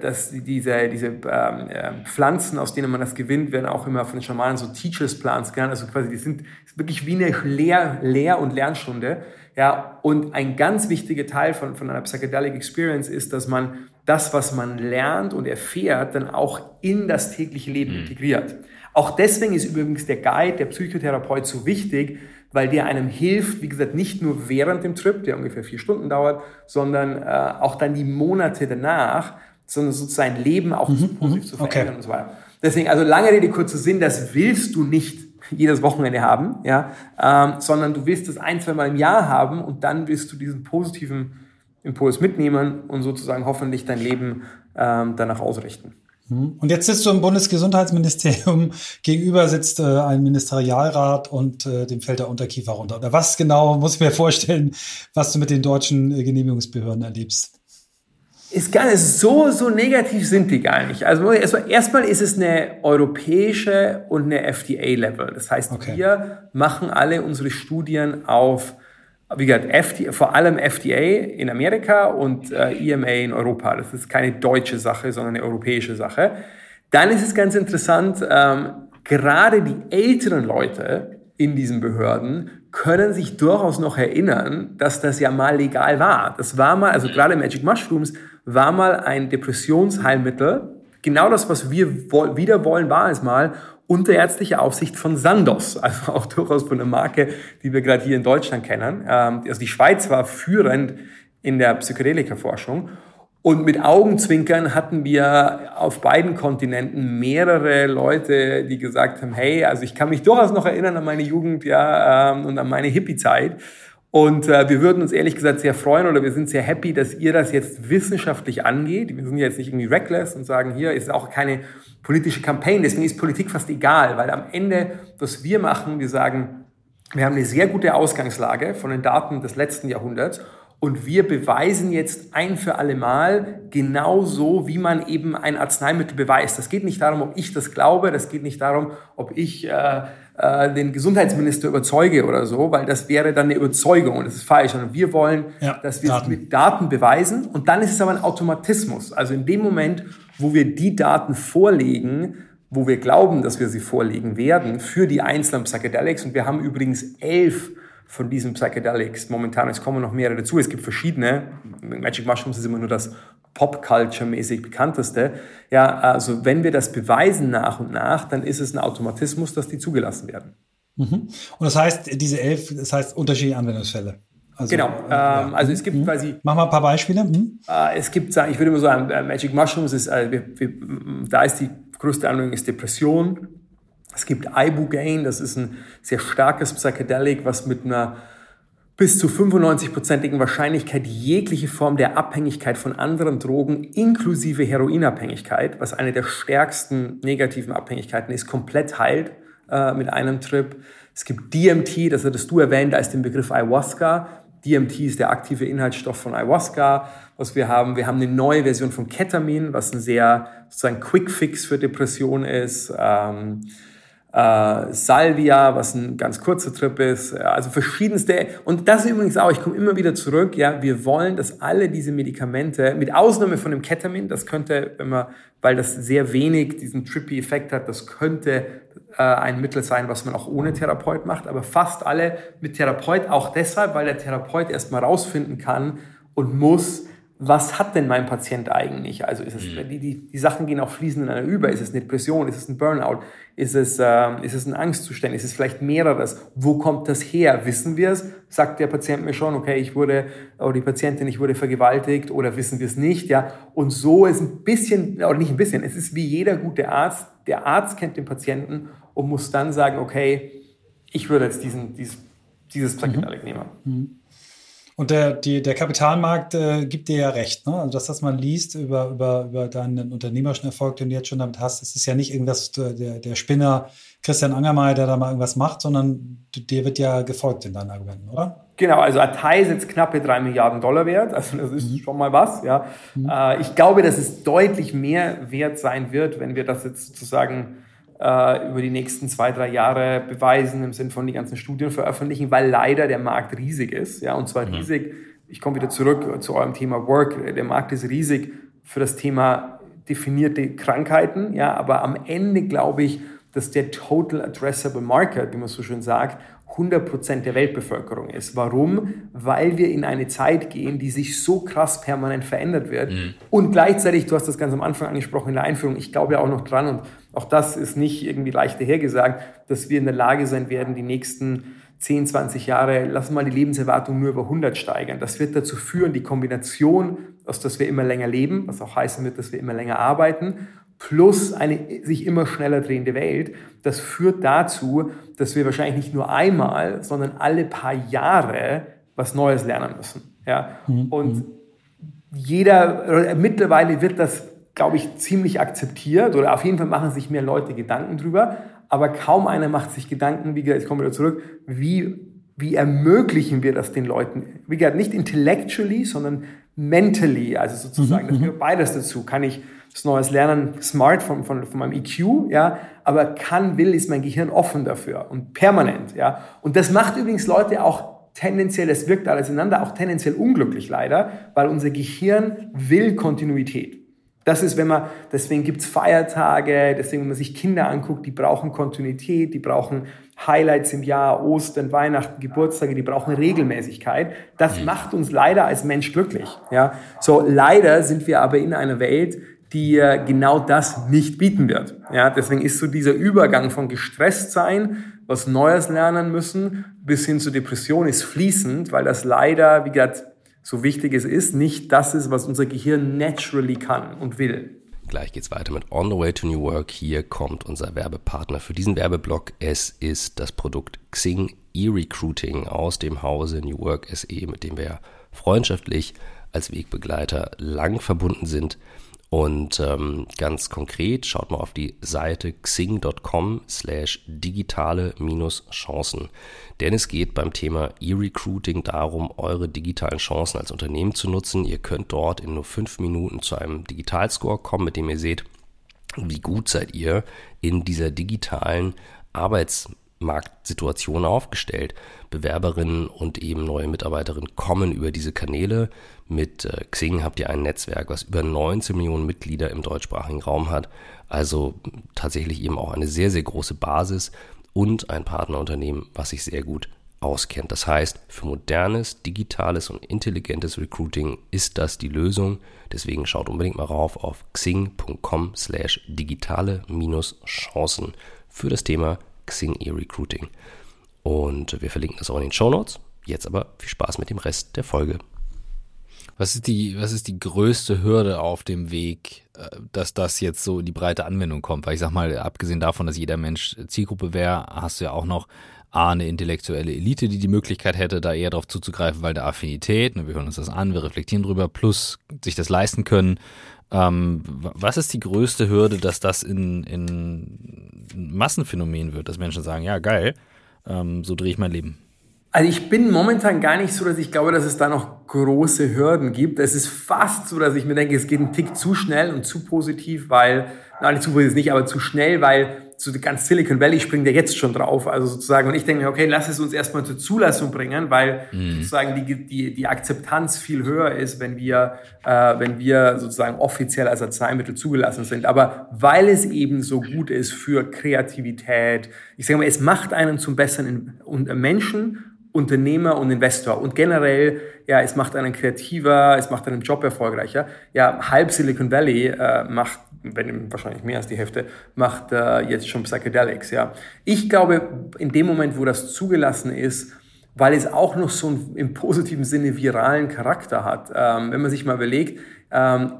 dass diese, diese ähm, äh, Pflanzen, aus denen man das gewinnt, werden auch immer von den Schamanen so Teachers Plants genannt. Also quasi, die sind wirklich wie eine Lehr-, Lehr und Lernstunde. Ja, und ein ganz wichtiger Teil von, von einer Psychedelic Experience ist, dass man das, was man lernt und erfährt, dann auch in das tägliche Leben mhm. integriert. Auch deswegen ist übrigens der Guide, der Psychotherapeut so wichtig, weil der einem hilft, wie gesagt, nicht nur während dem Trip, der ungefähr vier Stunden dauert, sondern äh, auch dann die Monate danach, sondern sozusagen Leben auch mhm, positiv mhm. zu verändern okay. und so weiter. Deswegen, also lange Rede, kurzer Sinn, das willst du nicht jedes Wochenende haben, ja, ähm, sondern du willst es ein, zwei Mal im Jahr haben und dann willst du diesen positiven Impuls mitnehmen und sozusagen hoffentlich dein Leben ähm, danach ausrichten. Mhm. Und jetzt sitzt du im Bundesgesundheitsministerium, gegenüber sitzt äh, ein Ministerialrat und äh, dem fällt der Unterkiefer runter. Oder was genau muss ich mir vorstellen, was du mit den deutschen äh, Genehmigungsbehörden erlebst? Ist gar nicht so, so negativ sind die gar nicht. Also erstmal ist es eine europäische und eine FDA-Level. Das heißt, okay. wir machen alle unsere Studien auf, wie gesagt, FDA, vor allem FDA in Amerika und äh, EMA in Europa. Das ist keine deutsche Sache, sondern eine europäische Sache. Dann ist es ganz interessant, ähm, gerade die älteren Leute in diesen Behörden können sich durchaus noch erinnern, dass das ja mal legal war. Das war mal, also gerade Magic Mushrooms war mal ein Depressionsheilmittel. Genau das, was wir wieder wollen, war es mal unter ärztlicher Aufsicht von Sandoz, also auch durchaus von einer Marke, die wir gerade hier in Deutschland kennen. Ähm, also die Schweiz war führend in der Psychedelika-Forschung. Und mit Augenzwinkern hatten wir auf beiden Kontinenten mehrere Leute, die gesagt haben, hey, also ich kann mich durchaus noch erinnern an meine Jugend ja, ähm, und an meine Hippie-Zeit. Und äh, wir würden uns ehrlich gesagt sehr freuen oder wir sind sehr happy, dass ihr das jetzt wissenschaftlich angeht. Wir sind jetzt nicht irgendwie reckless und sagen, hier ist auch keine politische Kampagne. Deswegen ist Politik fast egal, weil am Ende, was wir machen, wir sagen, wir haben eine sehr gute Ausgangslage von den Daten des letzten Jahrhunderts und wir beweisen jetzt ein für alle Mal genauso, wie man eben ein Arzneimittel beweist. Das geht nicht darum, ob ich das glaube, das geht nicht darum, ob ich äh, äh, den Gesundheitsminister überzeuge oder so, weil das wäre dann eine Überzeugung und das ist falsch. Sondern wir wollen, ja, dass wir Daten. es mit Daten beweisen und dann ist es aber ein Automatismus. Also in dem Moment, wo wir die Daten vorlegen, wo wir glauben, dass wir sie vorlegen werden für die einzelnen Psychedelics und wir haben übrigens elf von diesen Psychedelics momentan. Es kommen noch mehrere dazu. Es gibt verschiedene. Magic Mushrooms ist immer nur das Pop-Culture-mäßig bekannteste. Ja, also wenn wir das beweisen nach und nach, dann ist es ein Automatismus, dass die zugelassen werden. Mhm. Und das heißt, diese elf, das heißt unterschiedliche Anwendungsfälle. Also, genau. Äh, ja. Also es gibt mhm. quasi. Mach mal ein paar Beispiele. Mhm. Äh, es gibt, ich würde mal sagen, äh, Magic Mushrooms ist, äh, wir, wir, da ist die größte Anwendung ist Depression. Es gibt Ibogaine, das ist ein sehr starkes Psychedelic, was mit einer bis zu 95-prozentigen Wahrscheinlichkeit jegliche Form der Abhängigkeit von anderen Drogen, inklusive Heroinabhängigkeit, was eine der stärksten negativen Abhängigkeiten ist, komplett heilt äh, mit einem Trip. Es gibt DMT, das hattest du erwähnt, da ist der Begriff Ayahuasca. DMT ist der aktive Inhaltsstoff von Ayahuasca, was wir haben. Wir haben eine neue Version von Ketamin, was ein sehr sozusagen Quick Fix für Depression ist. Ähm, äh, Salvia, was ein ganz kurzer Trip ist, also verschiedenste. Und das ist übrigens auch, ich komme immer wieder zurück, ja, wir wollen, dass alle diese Medikamente, mit Ausnahme von dem Ketamin, das könnte, wenn man, weil das sehr wenig diesen trippy Effekt hat, das könnte äh, ein Mittel sein, was man auch ohne Therapeut macht, aber fast alle mit Therapeut, auch deshalb, weil der Therapeut erstmal rausfinden kann und muss, was hat denn mein Patient eigentlich? Also ist es, mhm. die, die, die Sachen gehen auch fließend ineinander über. Ist es eine Depression? Ist es ein Burnout? Ist es, äh, ist es ein Angstzustand? Ist es vielleicht mehreres? Wo kommt das her? Wissen wir es? Sagt der Patient mir schon, okay, ich wurde, oder die Patientin, ich wurde vergewaltigt oder wissen wir es nicht? Ja, und so ist ein bisschen, oder nicht ein bisschen, es ist wie jeder gute Arzt. Der Arzt kennt den Patienten und muss dann sagen, okay, ich würde jetzt diesen, dieses, dieses Psychedelic mhm. nehmen. Mhm. Und der, die, der Kapitalmarkt äh, gibt dir ja recht. Ne? Also das, was man liest über, über, über deinen unternehmerischen Erfolg, den du jetzt schon damit hast, es ist ja nicht irgendwas, der, der Spinner Christian Angermeier, der da mal irgendwas macht, sondern dir wird ja gefolgt in deinen Argumenten, oder? Genau, also Atei ist jetzt knappe drei Milliarden Dollar wert, also das ist mhm. schon mal was. Ja. Mhm. Äh, ich glaube, dass es deutlich mehr wert sein wird, wenn wir das jetzt sozusagen äh, über die nächsten zwei, drei Jahre beweisen, im Sinne von die ganzen Studien veröffentlichen, weil leider der Markt riesig ist. Ja, und zwar mhm. riesig. Ich komme wieder zurück zu eurem Thema Work. Der Markt ist riesig für das Thema definierte Krankheiten. Ja, aber am Ende glaube ich, dass der Total Addressable Market, wie man so schön sagt, 100% der Weltbevölkerung ist. Warum? Weil wir in eine Zeit gehen, die sich so krass permanent verändert wird. Mhm. Und gleichzeitig, du hast das ganz am Anfang angesprochen in der Einführung, ich glaube ja auch noch dran und auch das ist nicht irgendwie leicht dahergesagt, dass wir in der Lage sein werden, die nächsten 10, 20 Jahre, lass mal die Lebenserwartung nur über 100 steigern. Das wird dazu führen, die Kombination, aus dass wir immer länger leben, was auch heißen wird, dass wir immer länger arbeiten plus eine sich immer schneller drehende Welt, das führt dazu, dass wir wahrscheinlich nicht nur einmal, sondern alle paar Jahre was Neues lernen müssen. Ja? Mhm. Und jeder, mittlerweile wird das, glaube ich, ziemlich akzeptiert oder auf jeden Fall machen sich mehr Leute Gedanken drüber, aber kaum einer macht sich Gedanken, wie gesagt, ich komme wieder zurück, wie, wie ermöglichen wir das den Leuten? Wie gesagt, nicht intellectually, sondern mentally, also sozusagen, mhm. das gehört beides dazu. Kann ich das neues Lernen smart von, von, von meinem EQ, ja, aber kann, will, ist mein Gehirn offen dafür und permanent, ja. Und das macht übrigens Leute auch tendenziell, es wirkt alles ineinander, auch tendenziell unglücklich leider, weil unser Gehirn will Kontinuität. Das ist, wenn man, deswegen gibt's Feiertage, deswegen, wenn man sich Kinder anguckt, die brauchen Kontinuität, die brauchen Highlights im Jahr, Ostern, Weihnachten, Geburtstage, die brauchen Regelmäßigkeit. Das mhm. macht uns leider als Mensch glücklich. Ja, so leider sind wir aber in einer Welt, die genau das nicht bieten wird. Ja, deswegen ist so dieser Übergang von gestresst sein, was Neues lernen müssen, bis hin zur Depression ist fließend, weil das leider, wie gesagt, so wichtig es ist, nicht das ist, was unser Gehirn naturally kann und will. Gleich geht's weiter mit On the Way to New Work. Hier kommt unser Werbepartner für diesen Werbeblock. Es ist das Produkt Xing E-Recruiting aus dem Hause New Work SE, mit dem wir freundschaftlich als Wegbegleiter lang verbunden sind. Und ähm, ganz konkret, schaut mal auf die Seite xing.com slash digitale Chancen. Denn es geht beim Thema E-Recruiting darum, eure digitalen Chancen als Unternehmen zu nutzen. Ihr könnt dort in nur fünf Minuten zu einem Digitalscore kommen, mit dem ihr seht, wie gut seid ihr in dieser digitalen Arbeits Marktsituation aufgestellt. Bewerberinnen und eben neue Mitarbeiterinnen kommen über diese Kanäle. Mit äh, Xing habt ihr ein Netzwerk, was über 19 Millionen Mitglieder im deutschsprachigen Raum hat. Also tatsächlich eben auch eine sehr, sehr große Basis und ein Partnerunternehmen, was sich sehr gut auskennt. Das heißt, für modernes, digitales und intelligentes Recruiting ist das die Lösung. Deswegen schaut unbedingt mal rauf auf xing.com slash digitale-chancen für das Thema Xing E-Recruiting. Und wir verlinken das auch in den Show Notes. Jetzt aber viel Spaß mit dem Rest der Folge. Was ist die, was ist die größte Hürde auf dem Weg, äh, dass das jetzt so in die breite Anwendung kommt? Weil ich sag mal, abgesehen davon, dass jeder Mensch Zielgruppe wäre, hast du ja auch noch A, eine intellektuelle Elite, die die Möglichkeit hätte, da eher darauf zuzugreifen, weil der Affinität, ne, wir hören uns das an, wir reflektieren drüber, plus sich das leisten können ähm, was ist die größte Hürde, dass das in, in Massenphänomen wird, dass Menschen sagen, ja geil, ähm, so drehe ich mein Leben? Also ich bin momentan gar nicht so, dass ich glaube, dass es da noch große Hürden gibt. Es ist fast so, dass ich mir denke, es geht ein Tick zu schnell und zu positiv, weil, nein, zu positiv nicht, aber zu schnell, weil so ganz Silicon Valley springt ja jetzt schon drauf, also sozusagen, und ich denke mir, okay, lass es uns erstmal zur Zulassung bringen, weil mhm. sozusagen die, die, die Akzeptanz viel höher ist, wenn wir, äh, wenn wir sozusagen offiziell als Arzneimittel zugelassen sind. Aber weil es eben so gut ist für Kreativität, ich sage mal, es macht einen zum besseren Menschen Unternehmer und Investor und generell, ja, es macht einen kreativer, es macht einen Job erfolgreicher. Ja, halb Silicon Valley äh, macht, wenn wahrscheinlich mehr als die Hälfte, macht äh, jetzt schon Psychedelics, ja. Ich glaube, in dem Moment, wo das zugelassen ist, weil es auch noch so einen im positiven Sinne viralen Charakter hat, ähm, wenn man sich mal überlegt, ähm,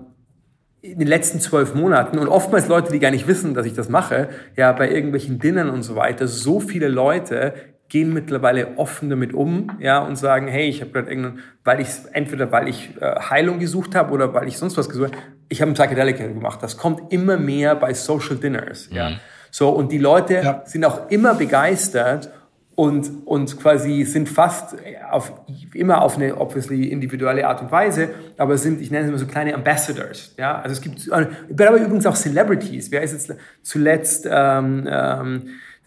in den letzten zwölf Monaten und oftmals Leute, die gar nicht wissen, dass ich das mache, ja, bei irgendwelchen Dinnern und so weiter, so viele Leute gehen mittlerweile offen damit um, ja, und sagen, hey, ich habe gerade irgendeinen, weil ich entweder weil ich äh, Heilung gesucht habe oder weil ich sonst was gesucht habe, ich habe ein Psychedelic gemacht. Das kommt immer mehr bei Social Dinners, mhm. ja. So und die Leute ja. sind auch immer begeistert und und quasi sind fast auf immer auf eine obviously individuelle Art und Weise, aber sind ich nenne es immer so kleine Ambassadors, ja. Also es gibt aber übrigens auch Celebrities. Wer ist jetzt zuletzt ähm, ähm,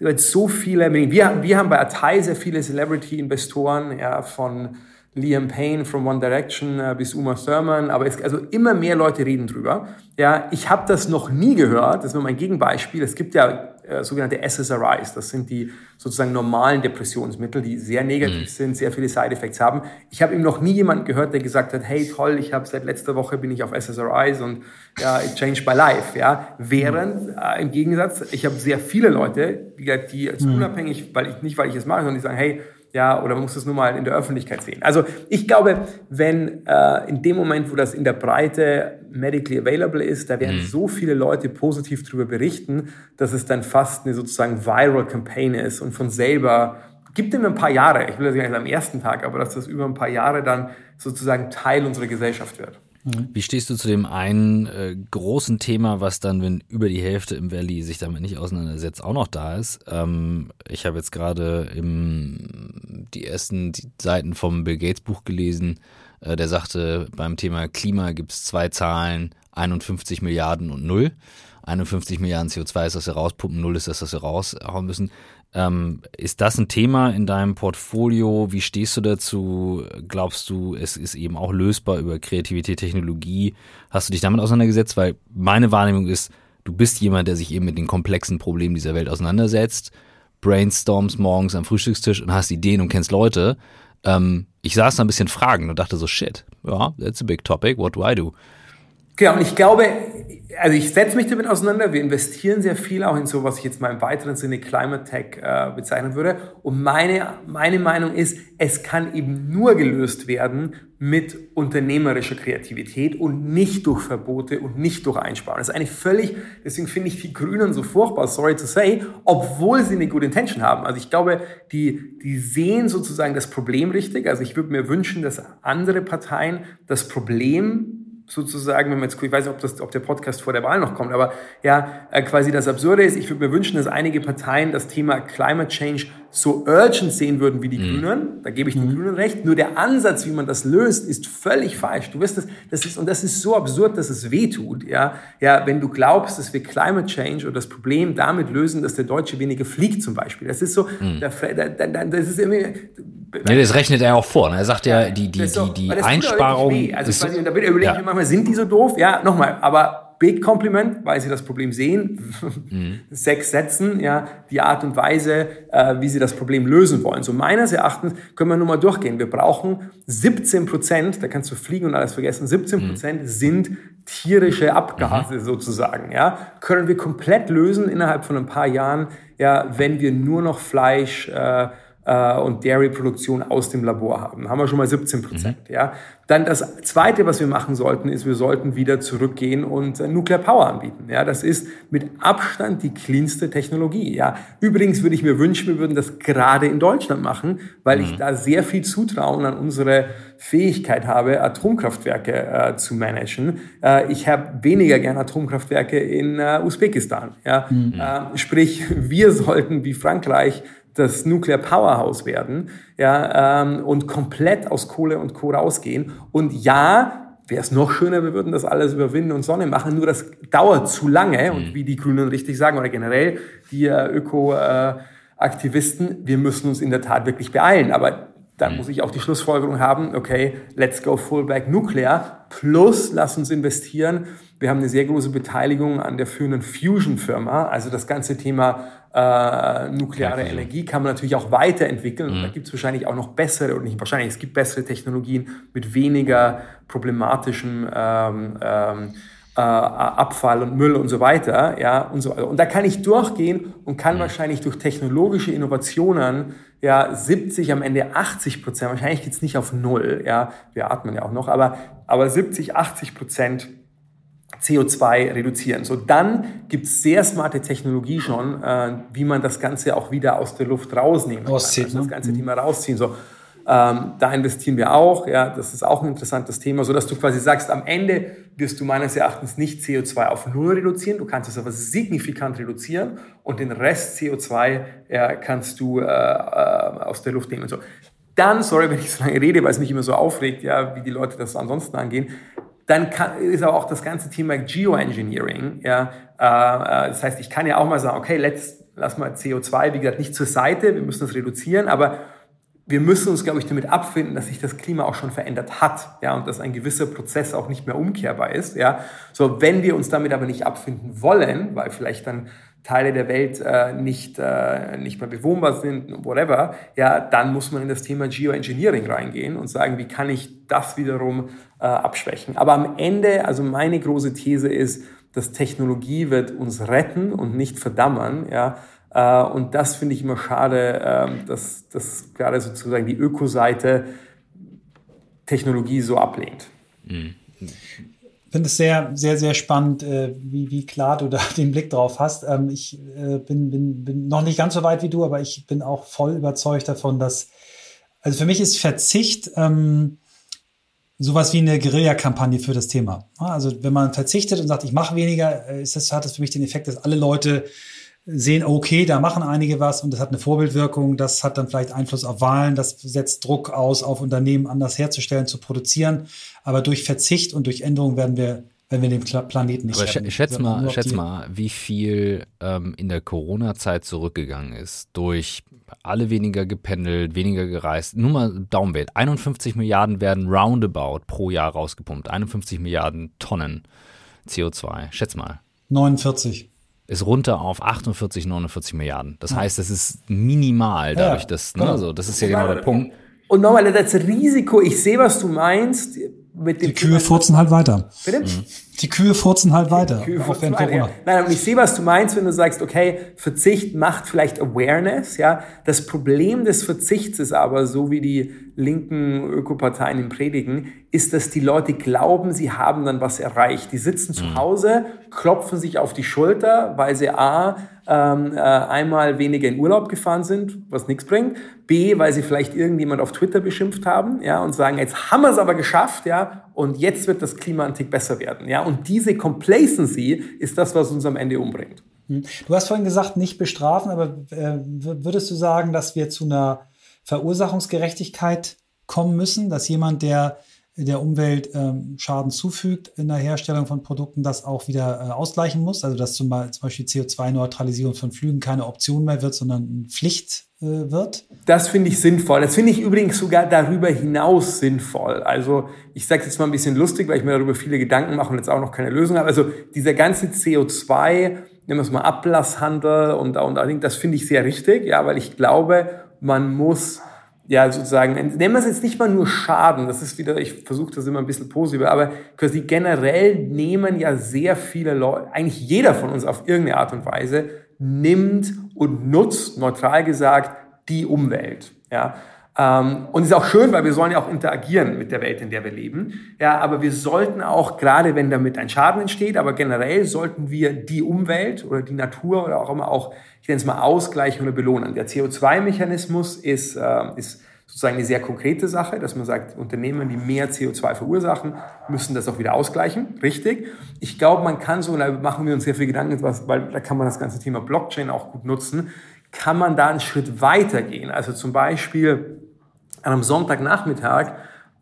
jetzt so viele, wir, wir haben bei Atai sehr viele Celebrity-Investoren, ja, von Liam Payne from One Direction äh, bis Uma Thurman, aber es, also immer mehr Leute reden drüber. Ja, ich habe das noch nie gehört, das ist nur mein Gegenbeispiel. Es gibt ja äh, sogenannte SSRIs, das sind die sozusagen normalen Depressionsmittel, die sehr negativ mhm. sind, sehr viele Side-Effects haben. Ich habe eben noch nie jemanden gehört, der gesagt hat, hey toll, ich habe seit letzter Woche bin ich auf SSRIs und ja, it changed my life. Ja, während äh, im Gegensatz, ich habe sehr viele Leute, die, die jetzt mhm. unabhängig, weil ich nicht, weil ich es mache, sondern die sagen, hey ja, oder man muss das nur mal in der Öffentlichkeit sehen. Also ich glaube, wenn äh, in dem Moment, wo das in der Breite medically available ist, da werden mhm. so viele Leute positiv darüber berichten, dass es dann fast eine sozusagen viral Campaign ist und von selber gibt ihm ein paar Jahre, ich will das nicht am ersten Tag, aber dass das über ein paar Jahre dann sozusagen Teil unserer Gesellschaft wird. Mhm. Wie stehst du zu dem einen äh, großen Thema, was dann, wenn über die Hälfte im Valley sich damit nicht auseinandersetzt, auch noch da ist? Ähm, ich habe jetzt gerade die ersten Seiten vom Bill Gates Buch gelesen, äh, der sagte, beim Thema Klima gibt es zwei Zahlen, 51 Milliarden und null. 51 Milliarden CO2 ist, dass wir rauspumpen, null ist das, was wir raushauen müssen. Ähm, ist das ein Thema in deinem Portfolio? Wie stehst du dazu? Glaubst du, es ist eben auch lösbar über Kreativität, Technologie? Hast du dich damit auseinandergesetzt? Weil meine Wahrnehmung ist, du bist jemand, der sich eben mit den komplexen Problemen dieser Welt auseinandersetzt, brainstorms morgens am Frühstückstisch und hast Ideen und kennst Leute. Ähm, ich saß da ein bisschen fragen und dachte so, shit, ja, that's a big topic, what do I do? Genau, und ich glaube, also ich setze mich damit auseinander. Wir investieren sehr viel auch in so, was ich jetzt mal im weiteren Sinne Climate Tech äh, bezeichnen würde. Und meine, meine Meinung ist, es kann eben nur gelöst werden mit unternehmerischer Kreativität und nicht durch Verbote und nicht durch Einsparen. Das ist eigentlich völlig, deswegen finde ich die Grünen so furchtbar, sorry to say, obwohl sie eine gute Intention haben. Also ich glaube, die, die sehen sozusagen das Problem richtig. Also ich würde mir wünschen, dass andere Parteien das Problem sozusagen, wenn man jetzt, ich weiß nicht, ob, das, ob der Podcast vor der Wahl noch kommt, aber ja, äh, quasi das Absurde ist, ich würde mir wünschen, dass einige Parteien das Thema Climate Change so urgent sehen würden wie die mhm. Grünen. Da gebe ich den mhm. Grünen recht. Nur der Ansatz, wie man das löst, ist völlig falsch. Du wirst das, das ist, und das ist so absurd, dass es weh tut, ja. Ja, wenn du glaubst, dass wir Climate Change oder das Problem damit lösen, dass der Deutsche weniger fliegt zum Beispiel. Das ist so, mhm. da, da, da, das ist irgendwie, Nee, das rechnet er auch vor. Ne? Er sagt ja, die, die, die, die Einsparung. Also ist, da überlege ja. ich mir manchmal, sind die so doof? Ja, nochmal, aber Big Compliment, weil sie das Problem sehen. Mhm. Sechs Sätzen, ja, die Art und Weise, äh, wie sie das Problem lösen wollen. So meines Erachtens können wir nur mal durchgehen. Wir brauchen 17 Prozent, da kannst du fliegen und alles vergessen, 17 Prozent mhm. sind tierische Abgase mhm. sozusagen, ja. Können wir komplett lösen innerhalb von ein paar Jahren, ja, wenn wir nur noch Fleisch, äh, äh, und Dairy-Produktion aus dem Labor haben. Haben wir schon mal 17 Prozent. Mhm. Ja. Dann das Zweite, was wir machen sollten, ist, wir sollten wieder zurückgehen und äh, Nuclear Power anbieten. Ja. Das ist mit Abstand die cleanste Technologie. Ja. Übrigens würde ich mir wünschen, wir würden das gerade in Deutschland machen, weil mhm. ich da sehr viel Zutrauen an unsere Fähigkeit habe, Atomkraftwerke äh, zu managen. Äh, ich habe weniger gern Atomkraftwerke in äh, Usbekistan. Ja? Mhm. Äh, sprich, wir sollten wie Frankreich das Nuclear Powerhouse werden ja, ähm, und komplett aus Kohle und Co. rausgehen. Und ja, wäre es noch schöner, wir würden das alles über Wind und Sonne machen, nur das dauert zu lange und mhm. wie die Grünen richtig sagen oder generell die äh, Öko-Aktivisten, wir müssen uns in der Tat wirklich beeilen. Aber dann mhm. muss ich auch die Schlussfolgerung haben, okay, let's go full back nuclear, plus lass uns investieren. Wir haben eine sehr große Beteiligung an der führenden Fusion-Firma, also das ganze Thema äh, nukleare ja, Energie kann man natürlich auch weiterentwickeln. Mhm. Und da gibt es wahrscheinlich auch noch bessere, oder nicht wahrscheinlich, es gibt bessere Technologien mit weniger problematischem ähm, ähm, äh, Abfall und Müll und so weiter. Ja, und, so, und da kann ich durchgehen und kann mhm. wahrscheinlich durch technologische Innovationen ja 70, am Ende 80 Prozent, wahrscheinlich geht's nicht auf Null, ja, wir atmen ja auch noch, aber, aber 70, 80 Prozent CO2 reduzieren. So, dann gibt's sehr smarte Technologie schon, äh, wie man das Ganze auch wieder aus der Luft rausnehmen kann. Also das ne? ganze mhm. Thema rausziehen. So, ähm, da investieren wir auch. Ja, das ist auch ein interessantes Thema, so dass du quasi sagst, am Ende wirst du meines Erachtens nicht CO2 auf Null reduzieren. Du kannst es aber signifikant reduzieren und den Rest CO2 ja, kannst du äh, äh, aus der Luft nehmen. Und so. Dann, sorry, wenn ich so lange rede, weil es mich immer so aufregt, ja, wie die Leute das ansonsten angehen. Dann kann, ist aber auch das ganze Thema Geoengineering. Ja, äh, äh, das heißt, ich kann ja auch mal sagen, okay, let's, lass mal CO2, wie gesagt, nicht zur Seite, wir müssen das reduzieren, aber wir müssen uns, glaube ich, damit abfinden, dass sich das Klima auch schon verändert hat, ja, und dass ein gewisser Prozess auch nicht mehr umkehrbar ist, ja. So, wenn wir uns damit aber nicht abfinden wollen, weil vielleicht dann Teile der Welt äh, nicht, äh, nicht mehr bewohnbar sind, whatever, ja, dann muss man in das Thema Geoengineering reingehen und sagen, wie kann ich das wiederum äh, abschwächen. Aber am Ende, also meine große These ist, dass Technologie wird uns retten und nicht verdammen, ja, und das finde ich immer schade, ähm, dass, dass gerade sozusagen die Ökoseite Technologie so ablehnt. Ich finde es sehr, sehr, sehr spannend, äh, wie, wie klar du da den Blick drauf hast. Ähm, ich äh, bin, bin, bin noch nicht ganz so weit wie du, aber ich bin auch voll überzeugt davon, dass, also für mich ist Verzicht ähm, sowas wie eine Guerilla-Kampagne für das Thema. Also wenn man verzichtet und sagt, ich mache weniger, ist das, hat das für mich den Effekt, dass alle Leute sehen, okay, da machen einige was und das hat eine Vorbildwirkung, das hat dann vielleicht Einfluss auf Wahlen, das setzt Druck aus, auf Unternehmen anders herzustellen, zu produzieren. Aber durch Verzicht und durch Änderung werden wir wenn wir den Planeten nicht Aber retten. schätz mal, schätz mal, wie viel ähm, in der Corona-Zeit zurückgegangen ist durch alle weniger gependelt, weniger gereist. Nur mal Daumenwert. 51 Milliarden werden roundabout pro Jahr rausgepumpt. 51 Milliarden Tonnen CO2. Schätz mal. 49 ist runter auf 48, 49 Milliarden. Das heißt, das ist minimal dadurch, dass, ne, so, das ist ja genau der Punkt. Und nochmal, das Risiko, ich sehe, was du meinst. Mit dem Die Kühe furzen halt weiter. Bitte? Mhm. Die Kühe furzen halt weiter. Kühe furzen weiter ja. Nein, und ich sehe, was du meinst, wenn du sagst, okay, Verzicht macht vielleicht Awareness, ja. Das Problem des Verzichts ist aber, so wie die linken Ökoparteien im Predigen, ist, dass die Leute glauben, sie haben dann was erreicht. Die sitzen zu mhm. Hause, klopfen sich auf die Schulter, weil sie A, ähm, äh, einmal weniger in Urlaub gefahren sind, was nichts bringt, B, weil sie vielleicht irgendjemand auf Twitter beschimpft haben, ja, und sagen, jetzt haben wir es aber geschafft, ja, und jetzt wird das Klima ein Tick besser werden, ja, und diese Complacency ist das, was uns am Ende umbringt. Hm. Du hast vorhin gesagt, nicht bestrafen, aber äh, würdest du sagen, dass wir zu einer Verursachungsgerechtigkeit kommen müssen, dass jemand, der der Umwelt ähm, Schaden zufügt in der Herstellung von Produkten, das auch wieder äh, ausgleichen muss. Also dass zum, zum Beispiel CO2-Neutralisierung von Flügen keine Option mehr wird, sondern Pflicht äh, wird. Das finde ich sinnvoll. Das finde ich übrigens sogar darüber hinaus sinnvoll. Also ich sage jetzt mal ein bisschen lustig, weil ich mir darüber viele Gedanken mache und jetzt auch noch keine Lösung habe. Also dieser ganze CO2, nehmen wir es mal Ablasshandel und, und das finde ich sehr richtig, ja, weil ich glaube, man muss ja, sozusagen, nennen wir es jetzt nicht mal nur Schaden, das ist wieder, ich versuche das immer ein bisschen positiver, aber quasi generell nehmen ja sehr viele Leute, eigentlich jeder von uns auf irgendeine Art und Weise nimmt und nutzt, neutral gesagt, die Umwelt. Ja, ähm, und ist auch schön, weil wir sollen ja auch interagieren mit der Welt, in der wir leben. Ja, aber wir sollten auch, gerade wenn damit ein Schaden entsteht, aber generell sollten wir die Umwelt oder die Natur oder auch immer auch ich nenne es mal ausgleichen oder belohnen. Der CO2-Mechanismus ist, äh, ist sozusagen eine sehr konkrete Sache, dass man sagt, Unternehmen, die mehr CO2 verursachen, müssen das auch wieder ausgleichen. Richtig. Ich glaube, man kann so, da machen wir uns sehr viel Gedanken, weil da kann man das ganze Thema Blockchain auch gut nutzen, kann man da einen Schritt weiter gehen. Also zum Beispiel an einem Sonntagnachmittag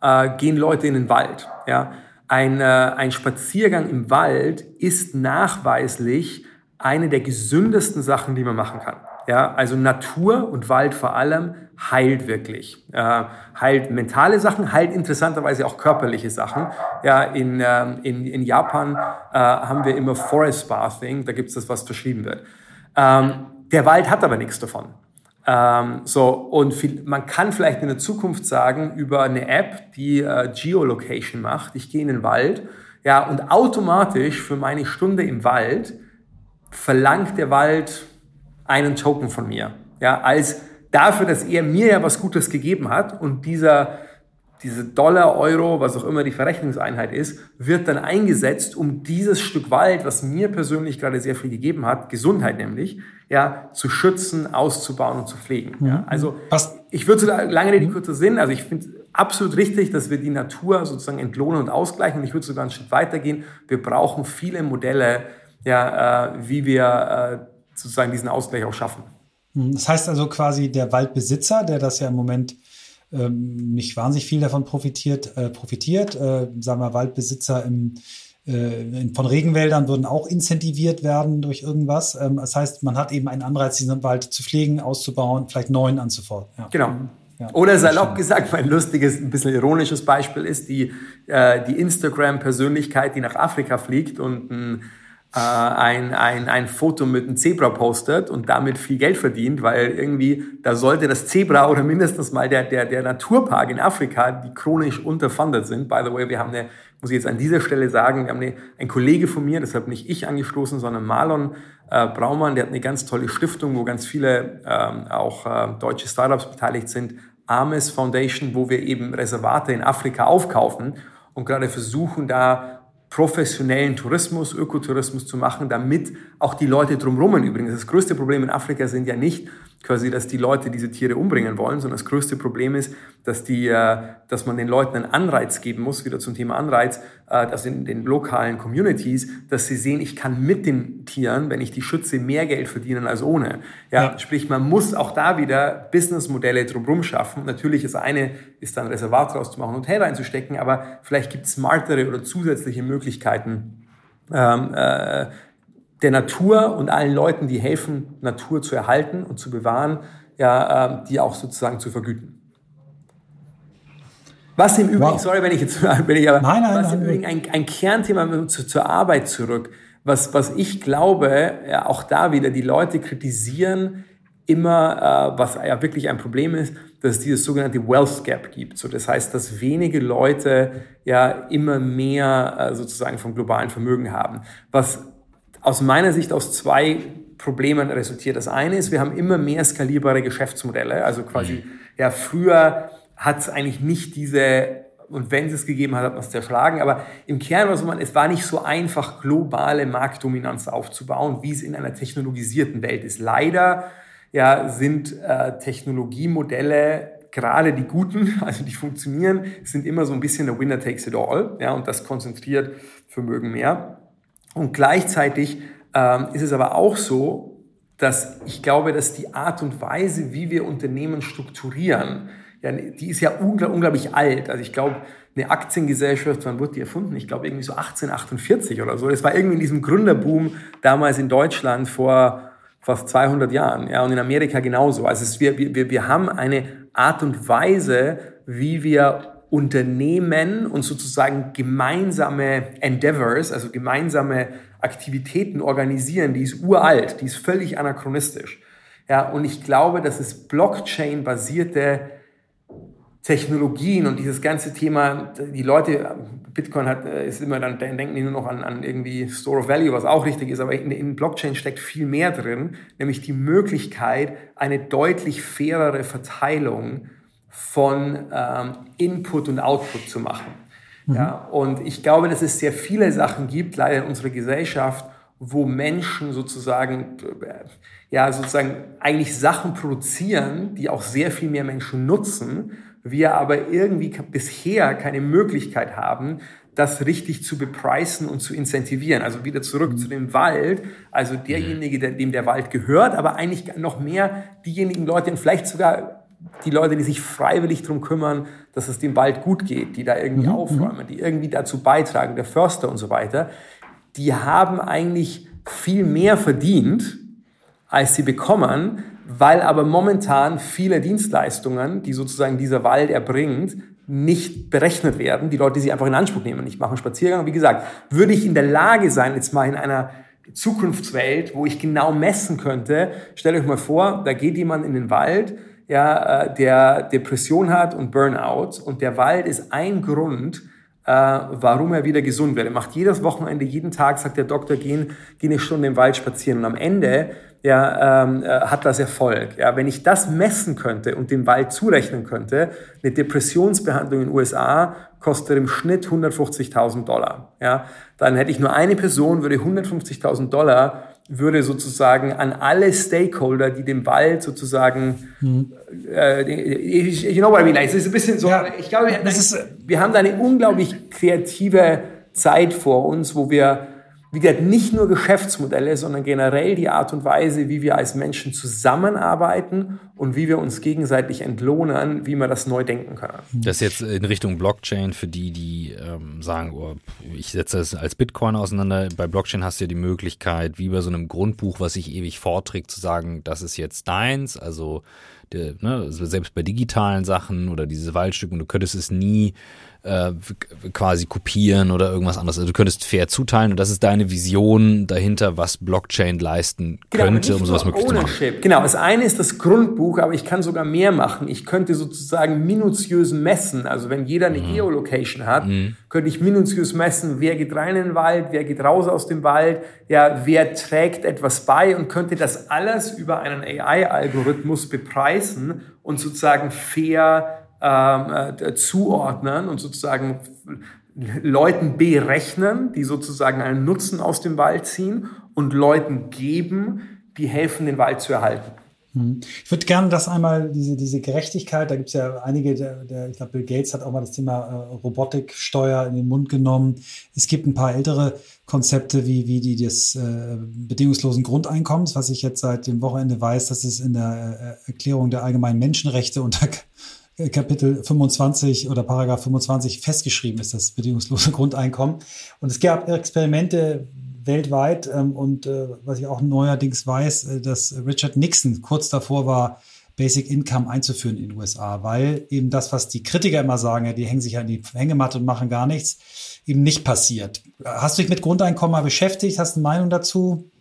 äh, gehen Leute in den Wald. Ja? ein, äh, ein Spaziergang im Wald ist nachweislich eine der gesündesten Sachen, die man machen kann. Ja, also Natur und Wald vor allem heilt wirklich. Äh, heilt mentale Sachen, heilt interessanterweise auch körperliche Sachen. Ja, in, äh, in, in Japan äh, haben wir immer Forest Bathing, da gibt es das, was verschrieben wird. Ähm, der Wald hat aber nichts davon. Ähm, so, und viel, man kann vielleicht in der Zukunft sagen, über eine App, die äh, Geolocation macht, ich gehe in den Wald, ja, und automatisch für meine Stunde im Wald verlangt der Wald einen Token von mir. Ja, als dafür, dass er mir ja was Gutes gegeben hat und dieser, diese Dollar, Euro, was auch immer die Verrechnungseinheit ist, wird dann eingesetzt, um dieses Stück Wald, was mir persönlich gerade sehr viel gegeben hat, Gesundheit nämlich, ja, zu schützen, auszubauen und zu pflegen. Mhm. Ja, also was? ich würde so lange Rede, kurzer Sinn, also ich finde absolut richtig, dass wir die Natur sozusagen entlohnen und ausgleichen und ich würde sogar einen Schritt weitergehen. Wir brauchen viele Modelle, ja, äh, wie wir äh, sozusagen diesen Ausgleich auch schaffen. Hm, das heißt also quasi der Waldbesitzer, der das ja im Moment ähm, nicht wahnsinnig viel davon profitiert, äh, profitiert, äh, sagen wir Waldbesitzer im, äh, von Regenwäldern würden auch incentiviert werden durch irgendwas. Ähm, das heißt, man hat eben einen Anreiz, diesen Wald zu pflegen, auszubauen, vielleicht neuen anzufordern. Ja. Genau. Ja, Oder salopp gesagt, mein lustiges, ein bisschen ironisches Beispiel ist die, äh, die Instagram-Persönlichkeit, die nach Afrika fliegt und ein äh, ein, ein, ein Foto mit einem Zebra postet und damit viel Geld verdient, weil irgendwie da sollte das Zebra oder mindestens mal der, der, der Naturpark in Afrika, die chronisch unterfundet sind. By the way, wir haben eine, muss ich jetzt an dieser Stelle sagen, wir haben eine, ein Kollege von mir, deshalb nicht ich angestoßen, sondern Marlon äh, Braumann, der hat eine ganz tolle Stiftung, wo ganz viele ähm, auch äh, deutsche Startups beteiligt sind, Ames Foundation, wo wir eben Reservate in Afrika aufkaufen und gerade versuchen da professionellen Tourismus, Ökotourismus zu machen, damit auch die Leute drumherum übrigens. Das größte Problem in Afrika sind ja nicht quasi, dass die Leute diese Tiere umbringen wollen, sondern das größte Problem ist, dass, die, äh, dass man den Leuten einen Anreiz geben muss, wieder zum Thema Anreiz, äh, dass in den lokalen Communities, dass sie sehen, ich kann mit den Tieren, wenn ich die schütze, mehr Geld verdienen als ohne. Ja, ja. Sprich, man muss auch da wieder Businessmodelle drumherum schaffen. Natürlich das eine ist dann Reservat draus zu machen und Hotel reinzustecken, aber vielleicht gibt es smartere oder zusätzliche Möglichkeiten, ähm, äh, der Natur und allen Leuten, die helfen, Natur zu erhalten und zu bewahren, ja, äh, die auch sozusagen zu vergüten. Was im Übrigen, wow. sorry, wenn ich jetzt, wenn ich aber, nein, nein, was im Übrigen ein, ein Kernthema zu, zur Arbeit zurück, was, was ich glaube, ja, auch da wieder, die Leute kritisieren immer, äh, was ja wirklich ein Problem ist, dass es dieses sogenannte Wealth Gap gibt. So, das heißt, dass wenige Leute ja immer mehr äh, sozusagen vom globalen Vermögen haben. Was aus meiner Sicht aus zwei Problemen resultiert. Das eine ist, wir haben immer mehr skalierbare Geschäftsmodelle. Also quasi, mhm. ja, früher hat es eigentlich nicht diese, und wenn es es gegeben hat, hat man es zerschlagen. Aber im Kern war man, es war nicht so einfach, globale Marktdominanz aufzubauen, wie es in einer technologisierten Welt ist. Leider ja, sind äh, Technologiemodelle gerade die guten, also die funktionieren, sind immer so ein bisschen der Winner takes it all. Ja, und das konzentriert Vermögen mehr. Und gleichzeitig ähm, ist es aber auch so, dass ich glaube, dass die Art und Weise, wie wir Unternehmen strukturieren, ja, die ist ja ungl unglaublich alt. Also ich glaube, eine Aktiengesellschaft, wann wurde die erfunden? Ich glaube irgendwie so 1848 oder so. Das war irgendwie in diesem Gründerboom damals in Deutschland vor fast 200 Jahren. Ja, und in Amerika genauso. Also es, wir, wir, wir haben eine Art und Weise, wie wir Unternehmen und sozusagen gemeinsame Endeavors, also gemeinsame Aktivitäten organisieren, die ist uralt, die ist völlig anachronistisch. Ja, und ich glaube, dass es Blockchain-basierte Technologien und dieses ganze Thema, die Leute, Bitcoin hat, ist immer dann, denken die nur noch an, an irgendwie Store of Value, was auch richtig ist, aber in, in Blockchain steckt viel mehr drin, nämlich die Möglichkeit, eine deutlich fairere Verteilung von ähm, Input und Output zu machen. Mhm. Ja, und ich glaube, dass es sehr viele Sachen gibt, leider in unserer Gesellschaft, wo Menschen sozusagen, äh, ja, sozusagen eigentlich Sachen produzieren, die auch sehr viel mehr Menschen nutzen, wir aber irgendwie bisher keine Möglichkeit haben, das richtig zu bepreisen und zu incentivieren. Also wieder zurück mhm. zu dem Wald, also derjenige, dem der Wald gehört, aber eigentlich noch mehr diejenigen Leute und vielleicht sogar die Leute, die sich freiwillig darum kümmern, dass es dem Wald gut geht, die da irgendwie mhm. aufräumen, die irgendwie dazu beitragen, der Förster und so weiter, die haben eigentlich viel mehr verdient, als sie bekommen, weil aber momentan viele Dienstleistungen, die sozusagen dieser Wald erbringt, nicht berechnet werden. Die Leute, die sie einfach in Anspruch nehmen. Ich mache einen Spaziergang. Wie gesagt, würde ich in der Lage sein, jetzt mal in einer Zukunftswelt, wo ich genau messen könnte, stellt euch mal vor, da geht jemand in den Wald, ja, äh, der Depression hat und Burnout und der Wald ist ein Grund, äh, warum er wieder gesund wird. Er macht jedes Wochenende, jeden Tag, sagt der Doktor, gehen, gehen eine Stunde im Wald spazieren und am Ende ja, ähm, äh, hat das Erfolg. Ja, wenn ich das messen könnte und dem Wald zurechnen könnte, eine Depressionsbehandlung in den USA kostet im Schnitt 150.000 Dollar. Ja, dann hätte ich nur eine Person, würde 150.000 Dollar würde sozusagen an alle Stakeholder, die dem Wald sozusagen, mhm. äh, you know what I mean, es ist ein bisschen so, ja, ich glaube, das ist, wir haben da eine unglaublich kreative Zeit vor uns, wo wir wie gesagt, nicht nur Geschäftsmodelle, sondern generell die Art und Weise, wie wir als Menschen zusammenarbeiten und wie wir uns gegenseitig entlohnen, wie wir das neu denken können. Das jetzt in Richtung Blockchain für die, die ähm, sagen, oh, ich setze das als Bitcoin auseinander. Bei Blockchain hast du ja die Möglichkeit, wie bei so einem Grundbuch, was sich ewig vorträgt, zu sagen, das ist jetzt deins. Also der, ne, selbst bei digitalen Sachen oder diese Waldstücken, du könntest es nie äh, quasi kopieren oder irgendwas anderes. Also du könntest fair zuteilen und das ist deine Vision dahinter, was Blockchain leisten genau, könnte, um sowas möglich zu machen. Genau, das eine ist das Grundbuch, aber ich kann sogar mehr machen. Ich könnte sozusagen minutiös messen. Also wenn jeder eine mhm. Geolocation hat, mhm. könnte ich minutiös messen, wer geht rein in den Wald, wer geht raus aus dem Wald, ja, wer trägt etwas bei und könnte das alles über einen AI-Algorithmus bepreisen und sozusagen fair äh, zuordnen und sozusagen Leuten berechnen, die sozusagen einen Nutzen aus dem Wald ziehen und Leuten geben, die helfen, den Wald zu erhalten. Hm. Ich würde gerne das einmal, diese, diese Gerechtigkeit, da gibt es ja einige, der, der, ich glaube, Bill Gates hat auch mal das Thema äh, Robotiksteuer in den Mund genommen. Es gibt ein paar ältere Konzepte wie, wie die des äh, bedingungslosen Grundeinkommens, was ich jetzt seit dem Wochenende weiß, dass es in der äh, Erklärung der allgemeinen Menschenrechte unter Kapitel 25 oder Paragraph 25 festgeschrieben ist, das bedingungslose Grundeinkommen. Und es gab Experimente weltweit ähm, und äh, was ich auch neuerdings weiß, äh, dass Richard Nixon kurz davor war, Basic Income einzuführen in den USA, weil eben das, was die Kritiker immer sagen, die hängen sich an die Hängematte und machen gar nichts, eben nicht passiert. Hast du dich mit Grundeinkommen mal beschäftigt? Hast du eine Meinung dazu?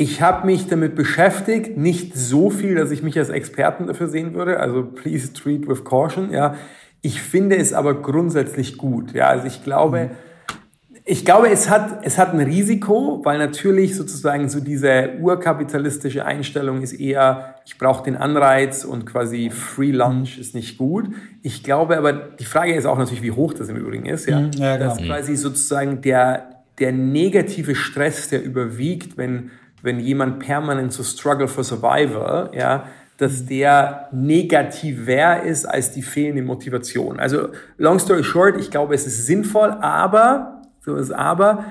Ich habe mich damit beschäftigt, nicht so viel, dass ich mich als Experten dafür sehen würde. Also please treat with caution. Ja, ich finde es aber grundsätzlich gut. Ja, also ich glaube, mhm. ich glaube, es hat es hat ein Risiko, weil natürlich sozusagen so diese urkapitalistische Einstellung ist eher, ich brauche den Anreiz und quasi Free Lunch ist nicht gut. Ich glaube, aber die Frage ist auch natürlich, wie hoch das im Übrigen ist. Ja, mhm, ja dass quasi sozusagen der der negative Stress, der überwiegt, wenn wenn jemand permanent so struggle for survival, ja, dass der negativer ist als die fehlende Motivation. Also long story short, ich glaube, es ist sinnvoll, aber so ist aber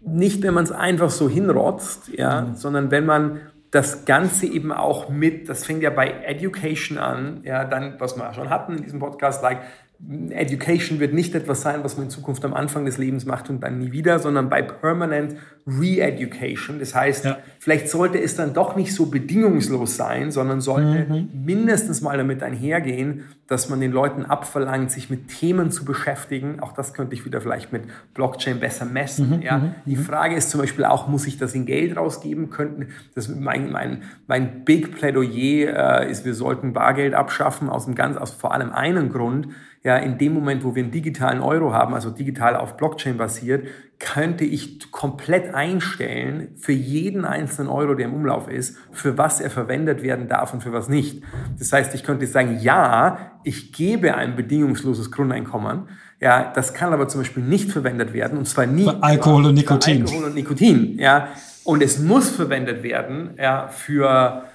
nicht, wenn man es einfach so hinrotzt, ja, mhm. sondern wenn man das Ganze eben auch mit, das fängt ja bei Education an, ja, dann, was wir schon hatten in diesem Podcast, like, Education wird nicht etwas sein, was man in Zukunft am Anfang des Lebens macht und dann nie wieder, sondern bei Permanent Re-Education. Das heißt, ja. vielleicht sollte es dann doch nicht so bedingungslos sein, sondern sollte mhm. mindestens mal damit einhergehen, dass man den Leuten abverlangt, sich mit Themen zu beschäftigen. Auch das könnte ich wieder vielleicht mit Blockchain besser messen. Mhm. Ja. Mhm. Die Frage ist zum Beispiel auch, muss ich das in Geld rausgeben? Könnten, das mein, mein, mein Big Plädoyer äh, ist, wir sollten Bargeld abschaffen, aus dem ganz, aus vor allem einen Grund ja, in dem Moment, wo wir einen digitalen Euro haben, also digital auf Blockchain basiert, könnte ich komplett einstellen für jeden einzelnen Euro, der im Umlauf ist, für was er verwendet werden darf und für was nicht. Das heißt, ich könnte sagen, ja, ich gebe ein bedingungsloses Grundeinkommen. Ja, das kann aber zum Beispiel nicht verwendet werden und zwar nie für Alkohol und Nikotin. Alkohol und Nikotin. Ja, und es muss verwendet werden ja, für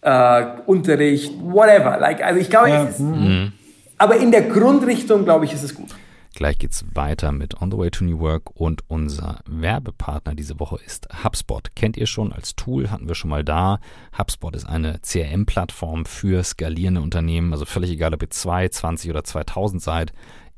äh, Unterricht, whatever. Like, also ich glaube, ja. es ist, mhm. Aber in der Grundrichtung, glaube ich, ist es gut. Gleich geht's weiter mit On the Way to New Work und unser Werbepartner diese Woche ist HubSpot. Kennt ihr schon als Tool, hatten wir schon mal da. HubSpot ist eine CRM-Plattform für skalierende Unternehmen, also völlig egal, ob ihr 2, 20 oder 2000 seid,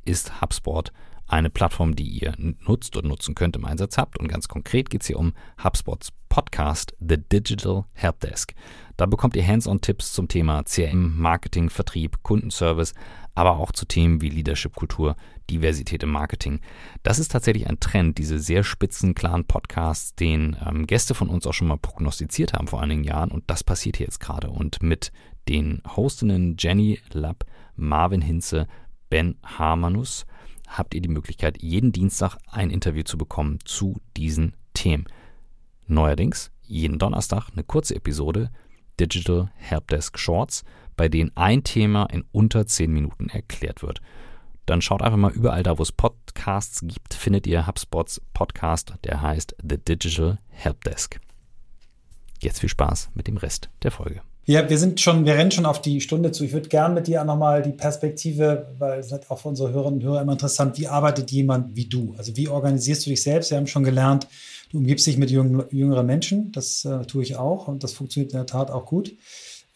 ist HubSpot eine Plattform, die ihr nutzt und nutzen könnt im Einsatz habt. Und ganz konkret geht es hier um HubSpots Podcast The Digital Helpdesk. Da bekommt ihr Hands-on-Tipps zum Thema CRM, Marketing, Vertrieb, Kundenservice, aber auch zu Themen wie Leadership-Kultur, Diversität im Marketing. Das ist tatsächlich ein Trend, diese sehr spitzen, klaren Podcasts, den ähm, Gäste von uns auch schon mal prognostiziert haben vor einigen Jahren. Und das passiert hier jetzt gerade. Und mit den Hostinnen Jenny Lapp, Marvin Hinze, Ben Harmanus habt ihr die Möglichkeit, jeden Dienstag ein Interview zu bekommen zu diesen Themen. Neuerdings jeden Donnerstag eine kurze Episode Digital Helpdesk Shorts, bei denen ein Thema in unter 10 Minuten erklärt wird. Dann schaut einfach mal überall da, wo es Podcasts gibt, findet ihr HubSpots Podcast, der heißt The Digital Helpdesk. Jetzt viel Spaß mit dem Rest der Folge. Ja, wir sind schon, wir rennen schon auf die Stunde zu. Ich würde gerne mit dir nochmal die Perspektive, weil es ist auch für unsere Hörerinnen und Hörer immer interessant, wie arbeitet jemand wie du? Also wie organisierst du dich selbst? Wir haben schon gelernt, du umgibst dich mit jüngeren Menschen. Das äh, tue ich auch und das funktioniert in der Tat auch gut.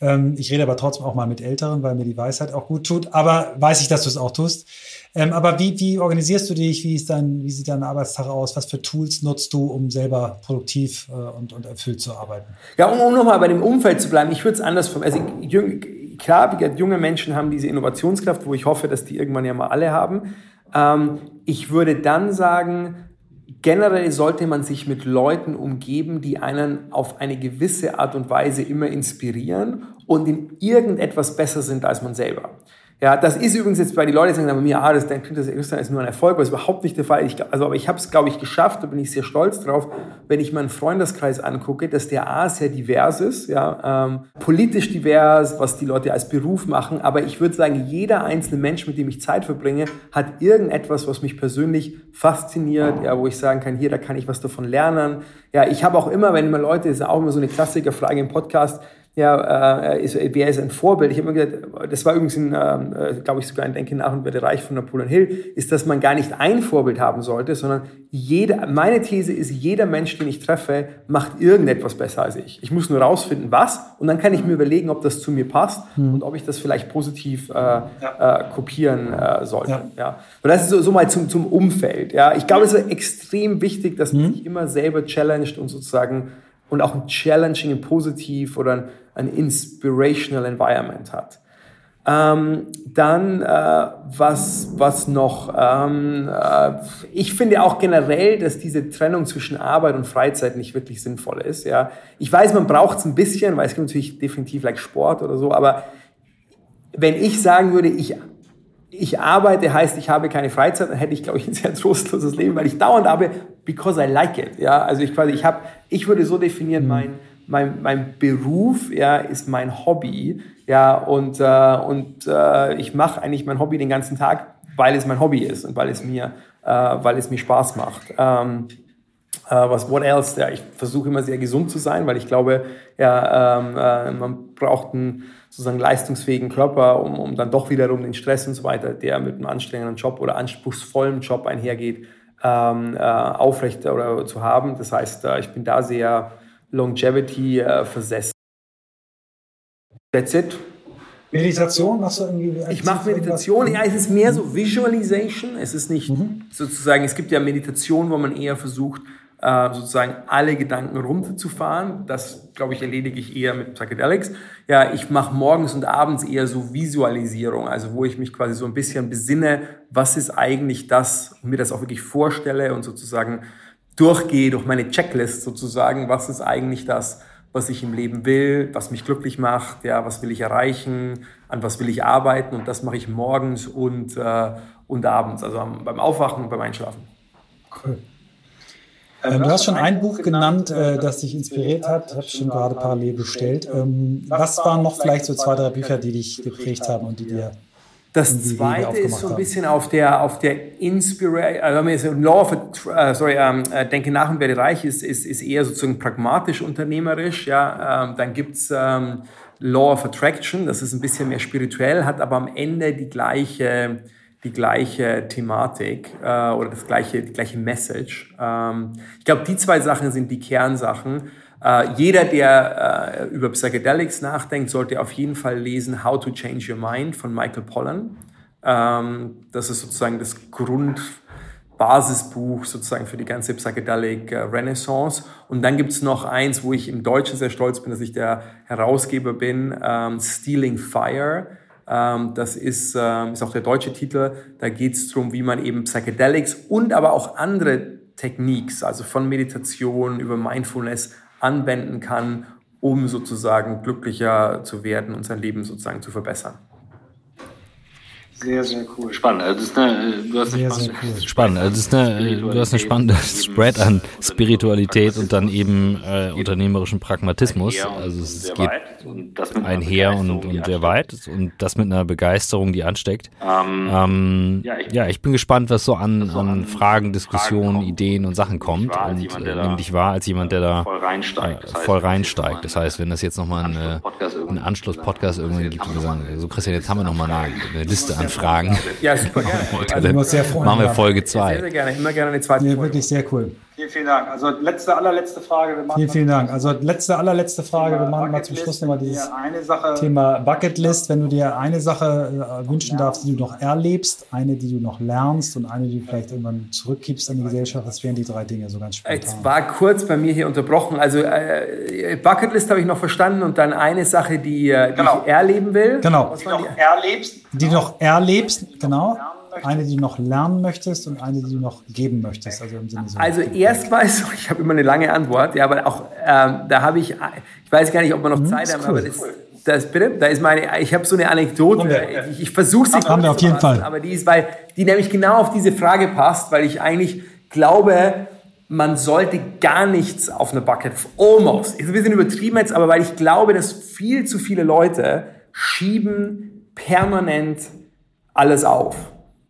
Ähm, ich rede aber trotzdem auch mal mit Älteren, weil mir die Weisheit auch gut tut. Aber weiß ich, dass du es auch tust. Ähm, aber wie, wie organisierst du dich? Wie, ist dein, wie sieht dein Arbeitstag aus? Was für Tools nutzt du, um selber produktiv äh, und, und erfüllt zu arbeiten? Ja, um, um nochmal bei dem Umfeld zu bleiben, ich würde es anders vom, also jüng, klar, junge Menschen haben diese Innovationskraft, wo ich hoffe, dass die irgendwann ja mal alle haben. Ähm, ich würde dann sagen, generell sollte man sich mit Leuten umgeben, die einen auf eine gewisse Art und Weise immer inspirieren und in irgendetwas besser sind als man selber. Ja, das ist übrigens jetzt bei den Leuten, die sagen bei mir, ah, das klingt das ist nur ein Erfolg, aber das ist überhaupt nicht der Fall. Ich, also, aber ich habe es, glaube ich, geschafft, da bin ich sehr stolz drauf, wenn ich meinen Freundeskreis angucke, dass der A sehr divers ist, ja, ähm, politisch divers, was die Leute als Beruf machen, aber ich würde sagen, jeder einzelne Mensch, mit dem ich Zeit verbringe, hat irgendetwas, was mich persönlich fasziniert, ja, wo ich sagen kann, hier, da kann ich was davon lernen. Ja, ich habe auch immer, wenn immer Leute, das ist auch immer so eine Klassikerfrage im Podcast, ja, äh, ist, wer ist ein Vorbild? Ich habe immer gesagt, das war übrigens, ein, äh, glaube ich, sogar ein Denken nach und werde reich von Napoleon Hill, ist, dass man gar nicht ein Vorbild haben sollte, sondern jeder, meine These ist, jeder Mensch, den ich treffe, macht irgendetwas besser als ich. Ich muss nur rausfinden, was, und dann kann ich mir überlegen, ob das zu mir passt hm. und ob ich das vielleicht positiv äh, ja. äh, kopieren äh, sollte. Ja. ja. Und das ist so, so mal zum, zum Umfeld. Ja. Ich glaube, es ist extrem wichtig, dass man hm. sich immer selber challenged und sozusagen und auch ein challenging, ein positiv oder ein, ein inspirational environment hat. Ähm, dann, äh, was, was noch? Ähm, äh, ich finde auch generell, dass diese Trennung zwischen Arbeit und Freizeit nicht wirklich sinnvoll ist. Ja? Ich weiß, man braucht es ein bisschen, weil es gibt natürlich definitiv like Sport oder so, aber wenn ich sagen würde, ich ich arbeite, heißt, ich habe keine Freizeit, dann hätte ich, glaube ich, ein sehr trostloses Leben, weil ich dauernd arbeite, because I like it. Ja, also ich quasi, ich habe, ich würde so definieren, mhm. mein, mein, mein Beruf, ja, ist mein Hobby, ja, und, äh, und äh, ich mache eigentlich mein Hobby den ganzen Tag, weil es mein Hobby ist und weil es mir, äh, weil es mir Spaß macht. Ähm, äh, was, what else? Ja, ich versuche immer sehr gesund zu sein, weil ich glaube, ja, ähm, äh, man braucht einen sozusagen leistungsfähigen Körper, um, um dann doch wiederum den Stress und so weiter, der mit einem anstrengenden Job oder anspruchsvollen Job einhergeht, ähm, äh, aufrecht oder zu haben. Das heißt, äh, ich bin da sehr Longevity äh, versessen. That's it. Meditation machst du irgendwie? Ich mache Meditation, ja, es ist mehr so Visualization. Es ist nicht mhm. sozusagen, es gibt ja Meditation, wo man eher versucht, äh, sozusagen alle Gedanken runterzufahren. Das, glaube ich, erledige ich eher mit Psychedelics. Ja, ich mache morgens und abends eher so Visualisierung, also wo ich mich quasi so ein bisschen besinne, was ist eigentlich das, und mir das auch wirklich vorstelle und sozusagen durchgehe durch meine Checklist sozusagen, was ist eigentlich das, was ich im Leben will, was mich glücklich macht, ja, was will ich erreichen, an was will ich arbeiten und das mache ich morgens und, äh, und abends, also beim Aufwachen und beim Einschlafen. Cool. Ähm, du hast schon ein Buch genannt, äh, das dich inspiriert hat, habe ich schon gerade parallel bestellt. Ähm, was waren noch vielleicht so zwei, drei Bücher, die dich geprägt haben und die dir das zweite ist so ein bisschen auf der, auf der Inspiration, also Law of, uh, sorry, um, uh, Denke nach und werde reich ist, ist, ist eher sozusagen pragmatisch unternehmerisch, ja. Um, dann gibt's um, Law of Attraction, das ist ein bisschen mehr spirituell, hat aber am Ende die gleiche, die gleiche Thematik äh, oder das gleiche, die gleiche Message. Ähm, ich glaube, die zwei Sachen sind die Kernsachen. Äh, jeder, der äh, über Psychedelics nachdenkt, sollte auf jeden Fall lesen How to Change Your Mind von Michael Pollan. Ähm, das ist sozusagen das Grundbasisbuch sozusagen für die ganze Psychedelic äh, Renaissance. Und dann gibt's noch eins, wo ich im Deutschen sehr stolz bin, dass ich der Herausgeber bin, ähm, Stealing Fire das ist, ähm, ist auch der deutsche Titel. Da geht es darum, wie man eben Psychedelics und aber auch andere Techniques, also von Meditation über Mindfulness anwenden kann, um sozusagen glücklicher zu werden und sein Leben sozusagen zu verbessern. Sehr, sehr cool. Spannend. Also das ist eine, du hast sehr, sehr cool. Spannend. Also das ist eine, du hast eine spannende Spread an Spiritualität und dann eben äh, unternehmerischen Pragmatismus. Also es geht einher und, und sehr weit und das mit einer Begeisterung, die ansteckt. Ähm, ähm, ja, ich bin gespannt, was so an, an Fragen, Diskussionen, Ideen und Sachen kommt und äh, nimm dich wahr als jemand, der da voll reinsteigt. Äh, voll reinsteigt. Das heißt, wenn das jetzt nochmal eine, einen Anschluss-Podcast irgendwann gibt, so Christian, jetzt haben wir nochmal eine, eine Liste an Fragen. Ja, super gerne. Also, sehr Machen wir Folge 2. Sehr, sehr gerne. Immer gerne eine zweite ja, Folge. Wirklich sehr cool. Vielen, vielen Dank. Also letzte, allerletzte Frage. Wir vielen, vielen Dank. Also letzte, allerletzte Frage. wir machen mal zum Schluss nochmal dieses Thema Bucketlist. Wenn du dir eine Sache äh, wünschen darfst, die du noch erlebst, eine, die du noch lernst und eine, die du vielleicht irgendwann zurückgibst an die Gesellschaft, was wären die drei Dinge so ganz spontan? Es war kurz bei mir hier unterbrochen. Also äh, Bucketlist habe ich noch verstanden und dann eine Sache, die, äh, die genau. ich erleben will. Genau. Die du noch erlebst. Die du noch erlebst, genau. Eine, die du noch lernen möchtest und eine, die du noch geben möchtest. Also, im Sinne so. Also erstmal so, ich habe immer eine lange Antwort, ja, aber auch ähm, da habe ich, ich weiß gar nicht, ob wir noch hm, Zeit haben, cool. aber das, das bitte, da ist meine, ich habe so eine Anekdote, ich, ich versuche sie haben wir auf jeden Fall, aber die ist, weil die nämlich genau auf diese Frage passt, weil ich eigentlich glaube, man sollte gar nichts auf eine Bucket, almost, ist ein bisschen übertrieben jetzt, aber weil ich glaube, dass viel zu viele Leute schieben permanent alles auf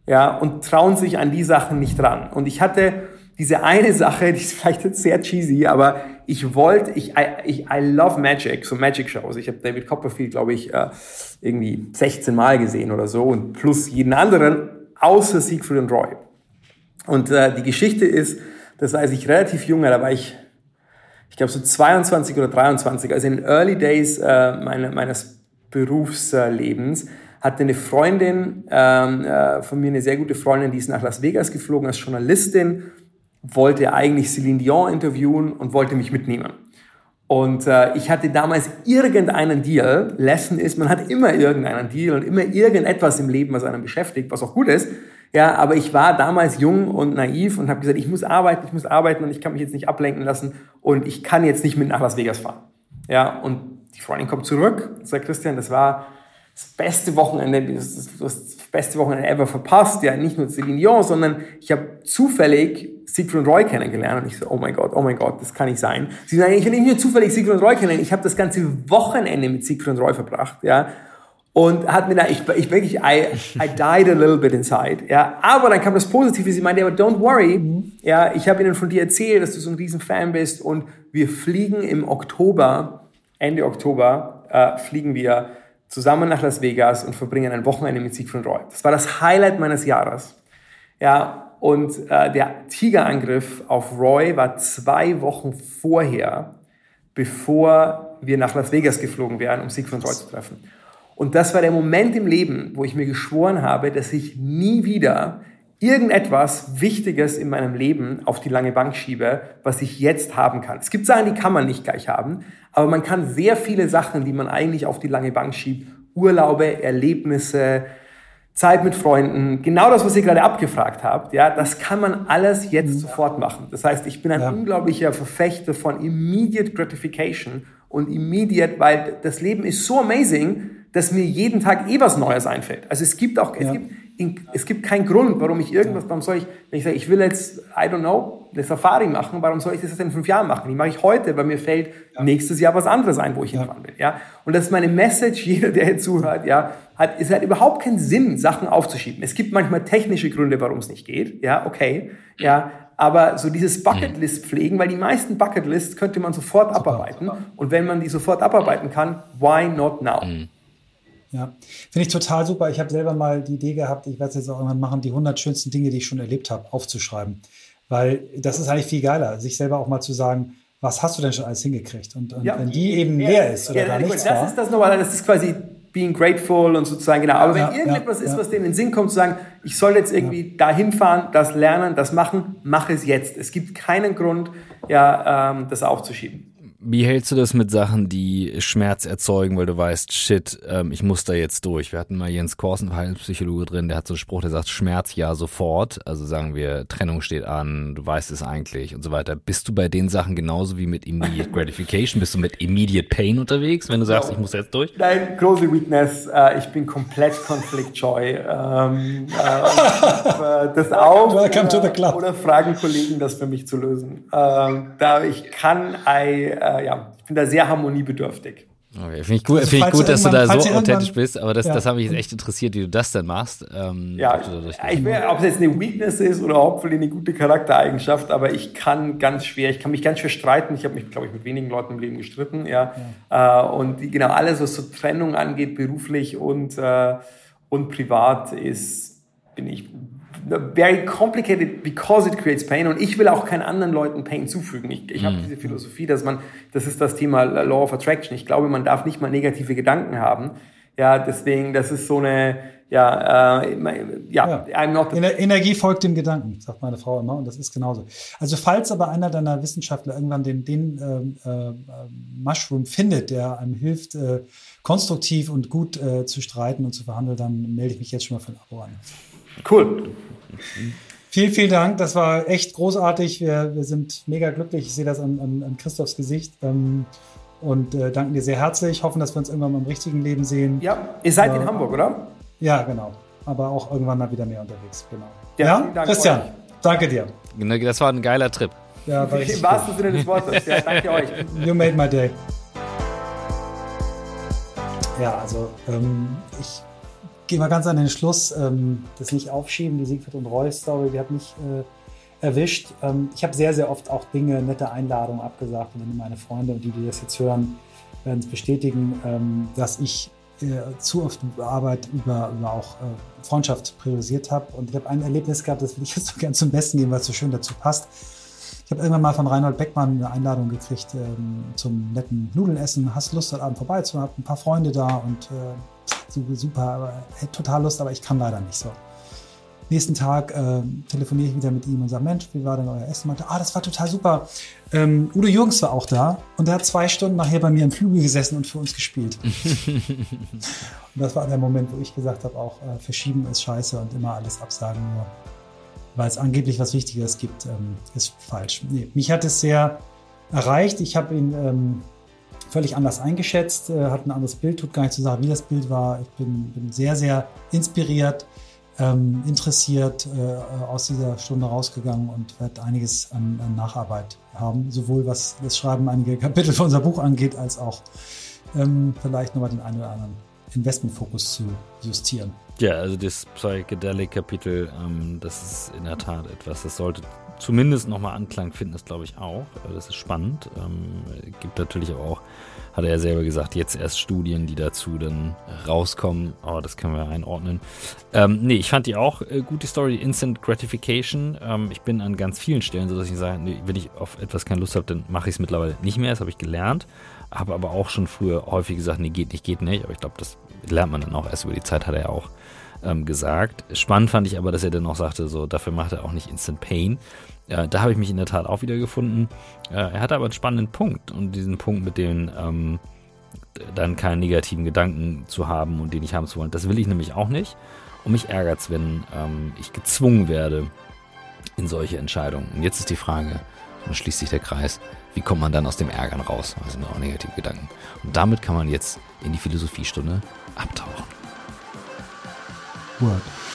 ja, und trauen sich an die Sachen nicht ran. Und ich hatte diese eine Sache, die ist vielleicht jetzt sehr cheesy, aber ich wollte, ich, ich, I love Magic, so Magic-Shows. Ich habe David Copperfield, glaube ich, äh, irgendwie 16 Mal gesehen oder so und plus jeden anderen, außer Siegfried und Roy. Und äh, die Geschichte ist, dass als ich relativ jung war, da war ich, ich glaube so 22 oder 23, also in den Early Days äh, meine, meines Berufslebens, hatte eine Freundin ähm, äh, von mir, eine sehr gute Freundin, die ist nach Las Vegas geflogen als Journalistin, wollte eigentlich Celine Dion interviewen und wollte mich mitnehmen. Und äh, ich hatte damals irgendeinen Deal. Lesson ist, man hat immer irgendeinen Deal und immer irgendetwas im Leben, was einen beschäftigt, was auch gut ist. Ja, aber ich war damals jung und naiv und habe gesagt, ich muss arbeiten, ich muss arbeiten und ich kann mich jetzt nicht ablenken lassen und ich kann jetzt nicht mit nach Las Vegas fahren. Ja, und die Freundin kommt zurück sagt, Christian, das war das beste Wochenende, das, das beste Wochenende ever verpasst. Ja, nicht nur Celine Dion, sondern ich habe zufällig Siegfried Roy kennengelernt und ich so, oh mein Gott, oh mein Gott, das kann nicht sein. Sie sagen, ich habe nicht nur zufällig Siegfried Roy kennengelernt, ich habe das ganze Wochenende mit Siegfried Roy verbracht, ja. Und hat mir da, ich, ich wirklich, I, I died a little bit inside, ja. Aber dann kam das Positive, sie meinte, aber don't worry, ja, ich habe ihnen von dir erzählt, dass du so ein riesen Fan bist und wir fliegen im Oktober, Ende Oktober, äh, fliegen wir zusammen nach Las Vegas und verbringen ein Wochenende mit Siegfried Roy. Das war das Highlight meines Jahres. Ja, und äh, der Tigerangriff auf Roy war zwei Wochen vorher, bevor wir nach Las Vegas geflogen wären, um Siegfried Roy zu treffen. Und das war der Moment im Leben, wo ich mir geschworen habe, dass ich nie wieder irgendetwas Wichtiges in meinem Leben auf die lange Bank schiebe, was ich jetzt haben kann. Es gibt Sachen, die kann man nicht gleich haben, aber man kann sehr viele Sachen, die man eigentlich auf die lange Bank schiebt, Urlaube, Erlebnisse, Zeit mit Freunden, genau das, was ihr gerade abgefragt habt, ja, das kann man alles jetzt mhm. sofort machen. Das heißt, ich bin ein ja. unglaublicher Verfechter von immediate gratification und immediate, weil das Leben ist so amazing, dass mir jeden Tag eh was Neues einfällt. Also es gibt auch, ja. es gibt es gibt keinen Grund, warum ich irgendwas, warum soll ich, wenn ich sage, ich will jetzt, I don't know, eine Safari machen, warum soll ich das jetzt in fünf Jahren machen? Die mache ich heute, weil mir fällt ja. nächstes Jahr was anderes ein, wo ich ja. hinfahren will, ja. Und das ist meine Message, jeder, der hier zuhört, ja, hat, es hat überhaupt keinen Sinn, Sachen aufzuschieben. Es gibt manchmal technische Gründe, warum es nicht geht, ja, okay, ja. Aber so dieses Bucketlist pflegen, weil die meisten Bucketlists könnte man sofort abarbeiten. Und wenn man die sofort abarbeiten kann, why not now? Mhm. Ja, finde ich total super. Ich habe selber mal die Idee gehabt, ich werde es jetzt auch irgendwann machen, die 100 schönsten Dinge, die ich schon erlebt habe, aufzuschreiben. Weil das ist eigentlich viel geiler, sich selber auch mal zu sagen, was hast du denn schon alles hingekriegt? Und, und ja, wenn die eben ja, leer ist oder ja, da nichts das war, ist das nochmal, das ist quasi being grateful und sozusagen, genau. Aber wenn irgendetwas ist, was dir in den Sinn kommt, zu sagen, ich soll jetzt irgendwie dahin fahren, das lernen, das machen, mach es jetzt. Es gibt keinen Grund, ja, ähm, das aufzuschieben. Wie hältst du das mit Sachen, die Schmerz erzeugen, weil du weißt, shit, ähm, ich muss da jetzt durch? Wir hatten mal Jens Korsen, Verhaltenspsychologe drin, der hat so einen Spruch, der sagt, Schmerz ja sofort. Also sagen wir, Trennung steht an, du weißt es eigentlich und so weiter. Bist du bei den Sachen genauso wie mit Immediate Gratification? Bist du mit Immediate Pain unterwegs, wenn du sagst, no. ich muss jetzt durch? Nein, große Weakness. Äh, ich bin komplett konfliktscheu. Ähm, äh, das auch. Welcome to the club. Oder fragen Kollegen, das für mich zu lösen. Ähm, da ich kann, I, äh, ja, ich bin da sehr harmoniebedürftig. Okay, finde ich gut, also, find ich gut dass du da so authentisch bist, aber das, ja. das hat mich jetzt echt interessiert, wie du das denn machst. Ähm, ja, ich will, ob es jetzt eine Weakness ist oder hoffentlich eine gute Charaktereigenschaft, aber ich kann ganz schwer, ich kann mich ganz schwer streiten. Ich habe mich, glaube ich, mit wenigen Leuten im Leben gestritten, ja. ja. Äh, und genau alles, was so Trennung angeht, beruflich und, äh, und privat, ist, bin ich very complicated because it creates pain und ich will auch keinen anderen Leuten Pain zufügen. Ich, ich mm. habe mhm. diese Philosophie, dass man, das ist das Thema Law of Attraction. Ich glaube, man darf nicht mal negative Gedanken haben. Ja, deswegen, das ist so eine, ja, äh, ja, ja. I'm not Ener Energie folgt dem Gedanken, sagt meine Frau immer, und das ist genauso. Also falls aber einer deiner Wissenschaftler irgendwann den, den ähm, äh, Mushroom findet, der einem hilft, äh, konstruktiv und gut äh, zu streiten und zu verhandeln, dann melde ich mich jetzt schon mal für ein Abo an. Cool. Vielen, vielen Dank. Das war echt großartig. Wir, wir sind mega glücklich. Ich sehe das an, an, an Christophs Gesicht. Ähm, und äh, danken dir sehr herzlich. Hoffen, dass wir uns irgendwann mal im richtigen Leben sehen. Ja, ihr seid äh, in Hamburg, oder? Ja, genau. Aber auch irgendwann mal wieder mehr unterwegs. Genau. Ja, ja? Christian, danke dir. Genau, das war ein geiler Trip. Ja, war Im wahrsten Sinne des Wortes. Ja, danke euch. You made my day. Ja, also ähm, ich gehe mal ganz an den Schluss. Ähm, das nicht aufschieben, die Siegfried und Roy-Story, die hat mich äh, erwischt. Ähm, ich habe sehr, sehr oft auch Dinge, nette Einladungen abgesagt. Und meine Freunde und die, die das jetzt hören, werden es bestätigen, ähm, dass ich äh, zu oft Arbeit über, über auch äh, Freundschaft priorisiert habe. Und ich habe ein Erlebnis gehabt, das will ich jetzt so gern zum Besten geben, weil es so schön dazu passt. Ich habe irgendwann mal von Reinhold Beckmann eine Einladung gekriegt zum netten Nudelessen. Hast Lust, heute Abend vorbeizukommen? Hab ein paar Freunde da und äh, super, aber hätte total Lust, aber ich kann leider nicht so. Nächsten Tag äh, telefoniere ich wieder mit ihm und sage, Mensch, wie war denn euer Essen? Und meinte, ah, das war total super. Ähm, Udo Jürgens war auch da und der hat zwei Stunden nachher bei mir im Flügel gesessen und für uns gespielt. und das war der Moment, wo ich gesagt habe, auch äh, verschieben ist scheiße und immer alles absagen, nur weil es angeblich was Wichtiges gibt, ähm, ist falsch. Nee, mich hat es sehr erreicht. Ich habe ihn ähm, völlig anders eingeschätzt, äh, hat ein anderes Bild, tut gar nicht zu sagen, wie das Bild war. Ich bin, bin sehr, sehr inspiriert, ähm, interessiert äh, aus dieser Stunde rausgegangen und werde einiges an, an, Nacharbeit haben, sowohl was das Schreiben einiger Kapitel für unser Buch angeht, als auch ähm, vielleicht nochmal den einen oder anderen Investmentfokus zu justieren. Ja, also das Psychedelic-Kapitel, ähm, das ist in der Tat etwas, das sollte zumindest nochmal Anklang finden, das glaube ich auch. Äh, das ist spannend. Ähm, gibt natürlich aber auch, hat er ja selber gesagt, jetzt erst Studien, die dazu dann rauskommen. Aber das können wir einordnen. Ähm, nee, ich fand die auch äh, gut, die Story Instant Gratification. Ähm, ich bin an ganz vielen Stellen so, dass ich sage, nee, wenn ich auf etwas keine Lust habe, dann mache ich es mittlerweile nicht mehr. Das habe ich gelernt. Habe aber auch schon früher häufig gesagt, nee, geht nicht, geht nicht. Aber ich glaube, das lernt man dann auch erst über die Zeit, hat er ja auch ähm, gesagt. Spannend fand ich aber, dass er dann auch sagte, so dafür macht er auch nicht Instant Pain. Äh, da habe ich mich in der Tat auch wieder gefunden. Äh, er hatte aber einen spannenden Punkt und diesen Punkt mit den ähm, dann keinen negativen Gedanken zu haben und den ich haben zu wollen. Das will ich nämlich auch nicht. Und mich ärgert es, wenn ähm, ich gezwungen werde in solche Entscheidungen. Und jetzt ist die Frage, dann schließt sich der Kreis, wie kommt man dann aus dem Ärgern raus? Das sind auch negative Gedanken. Und damit kann man jetzt in die Philosophiestunde abtauchen. work.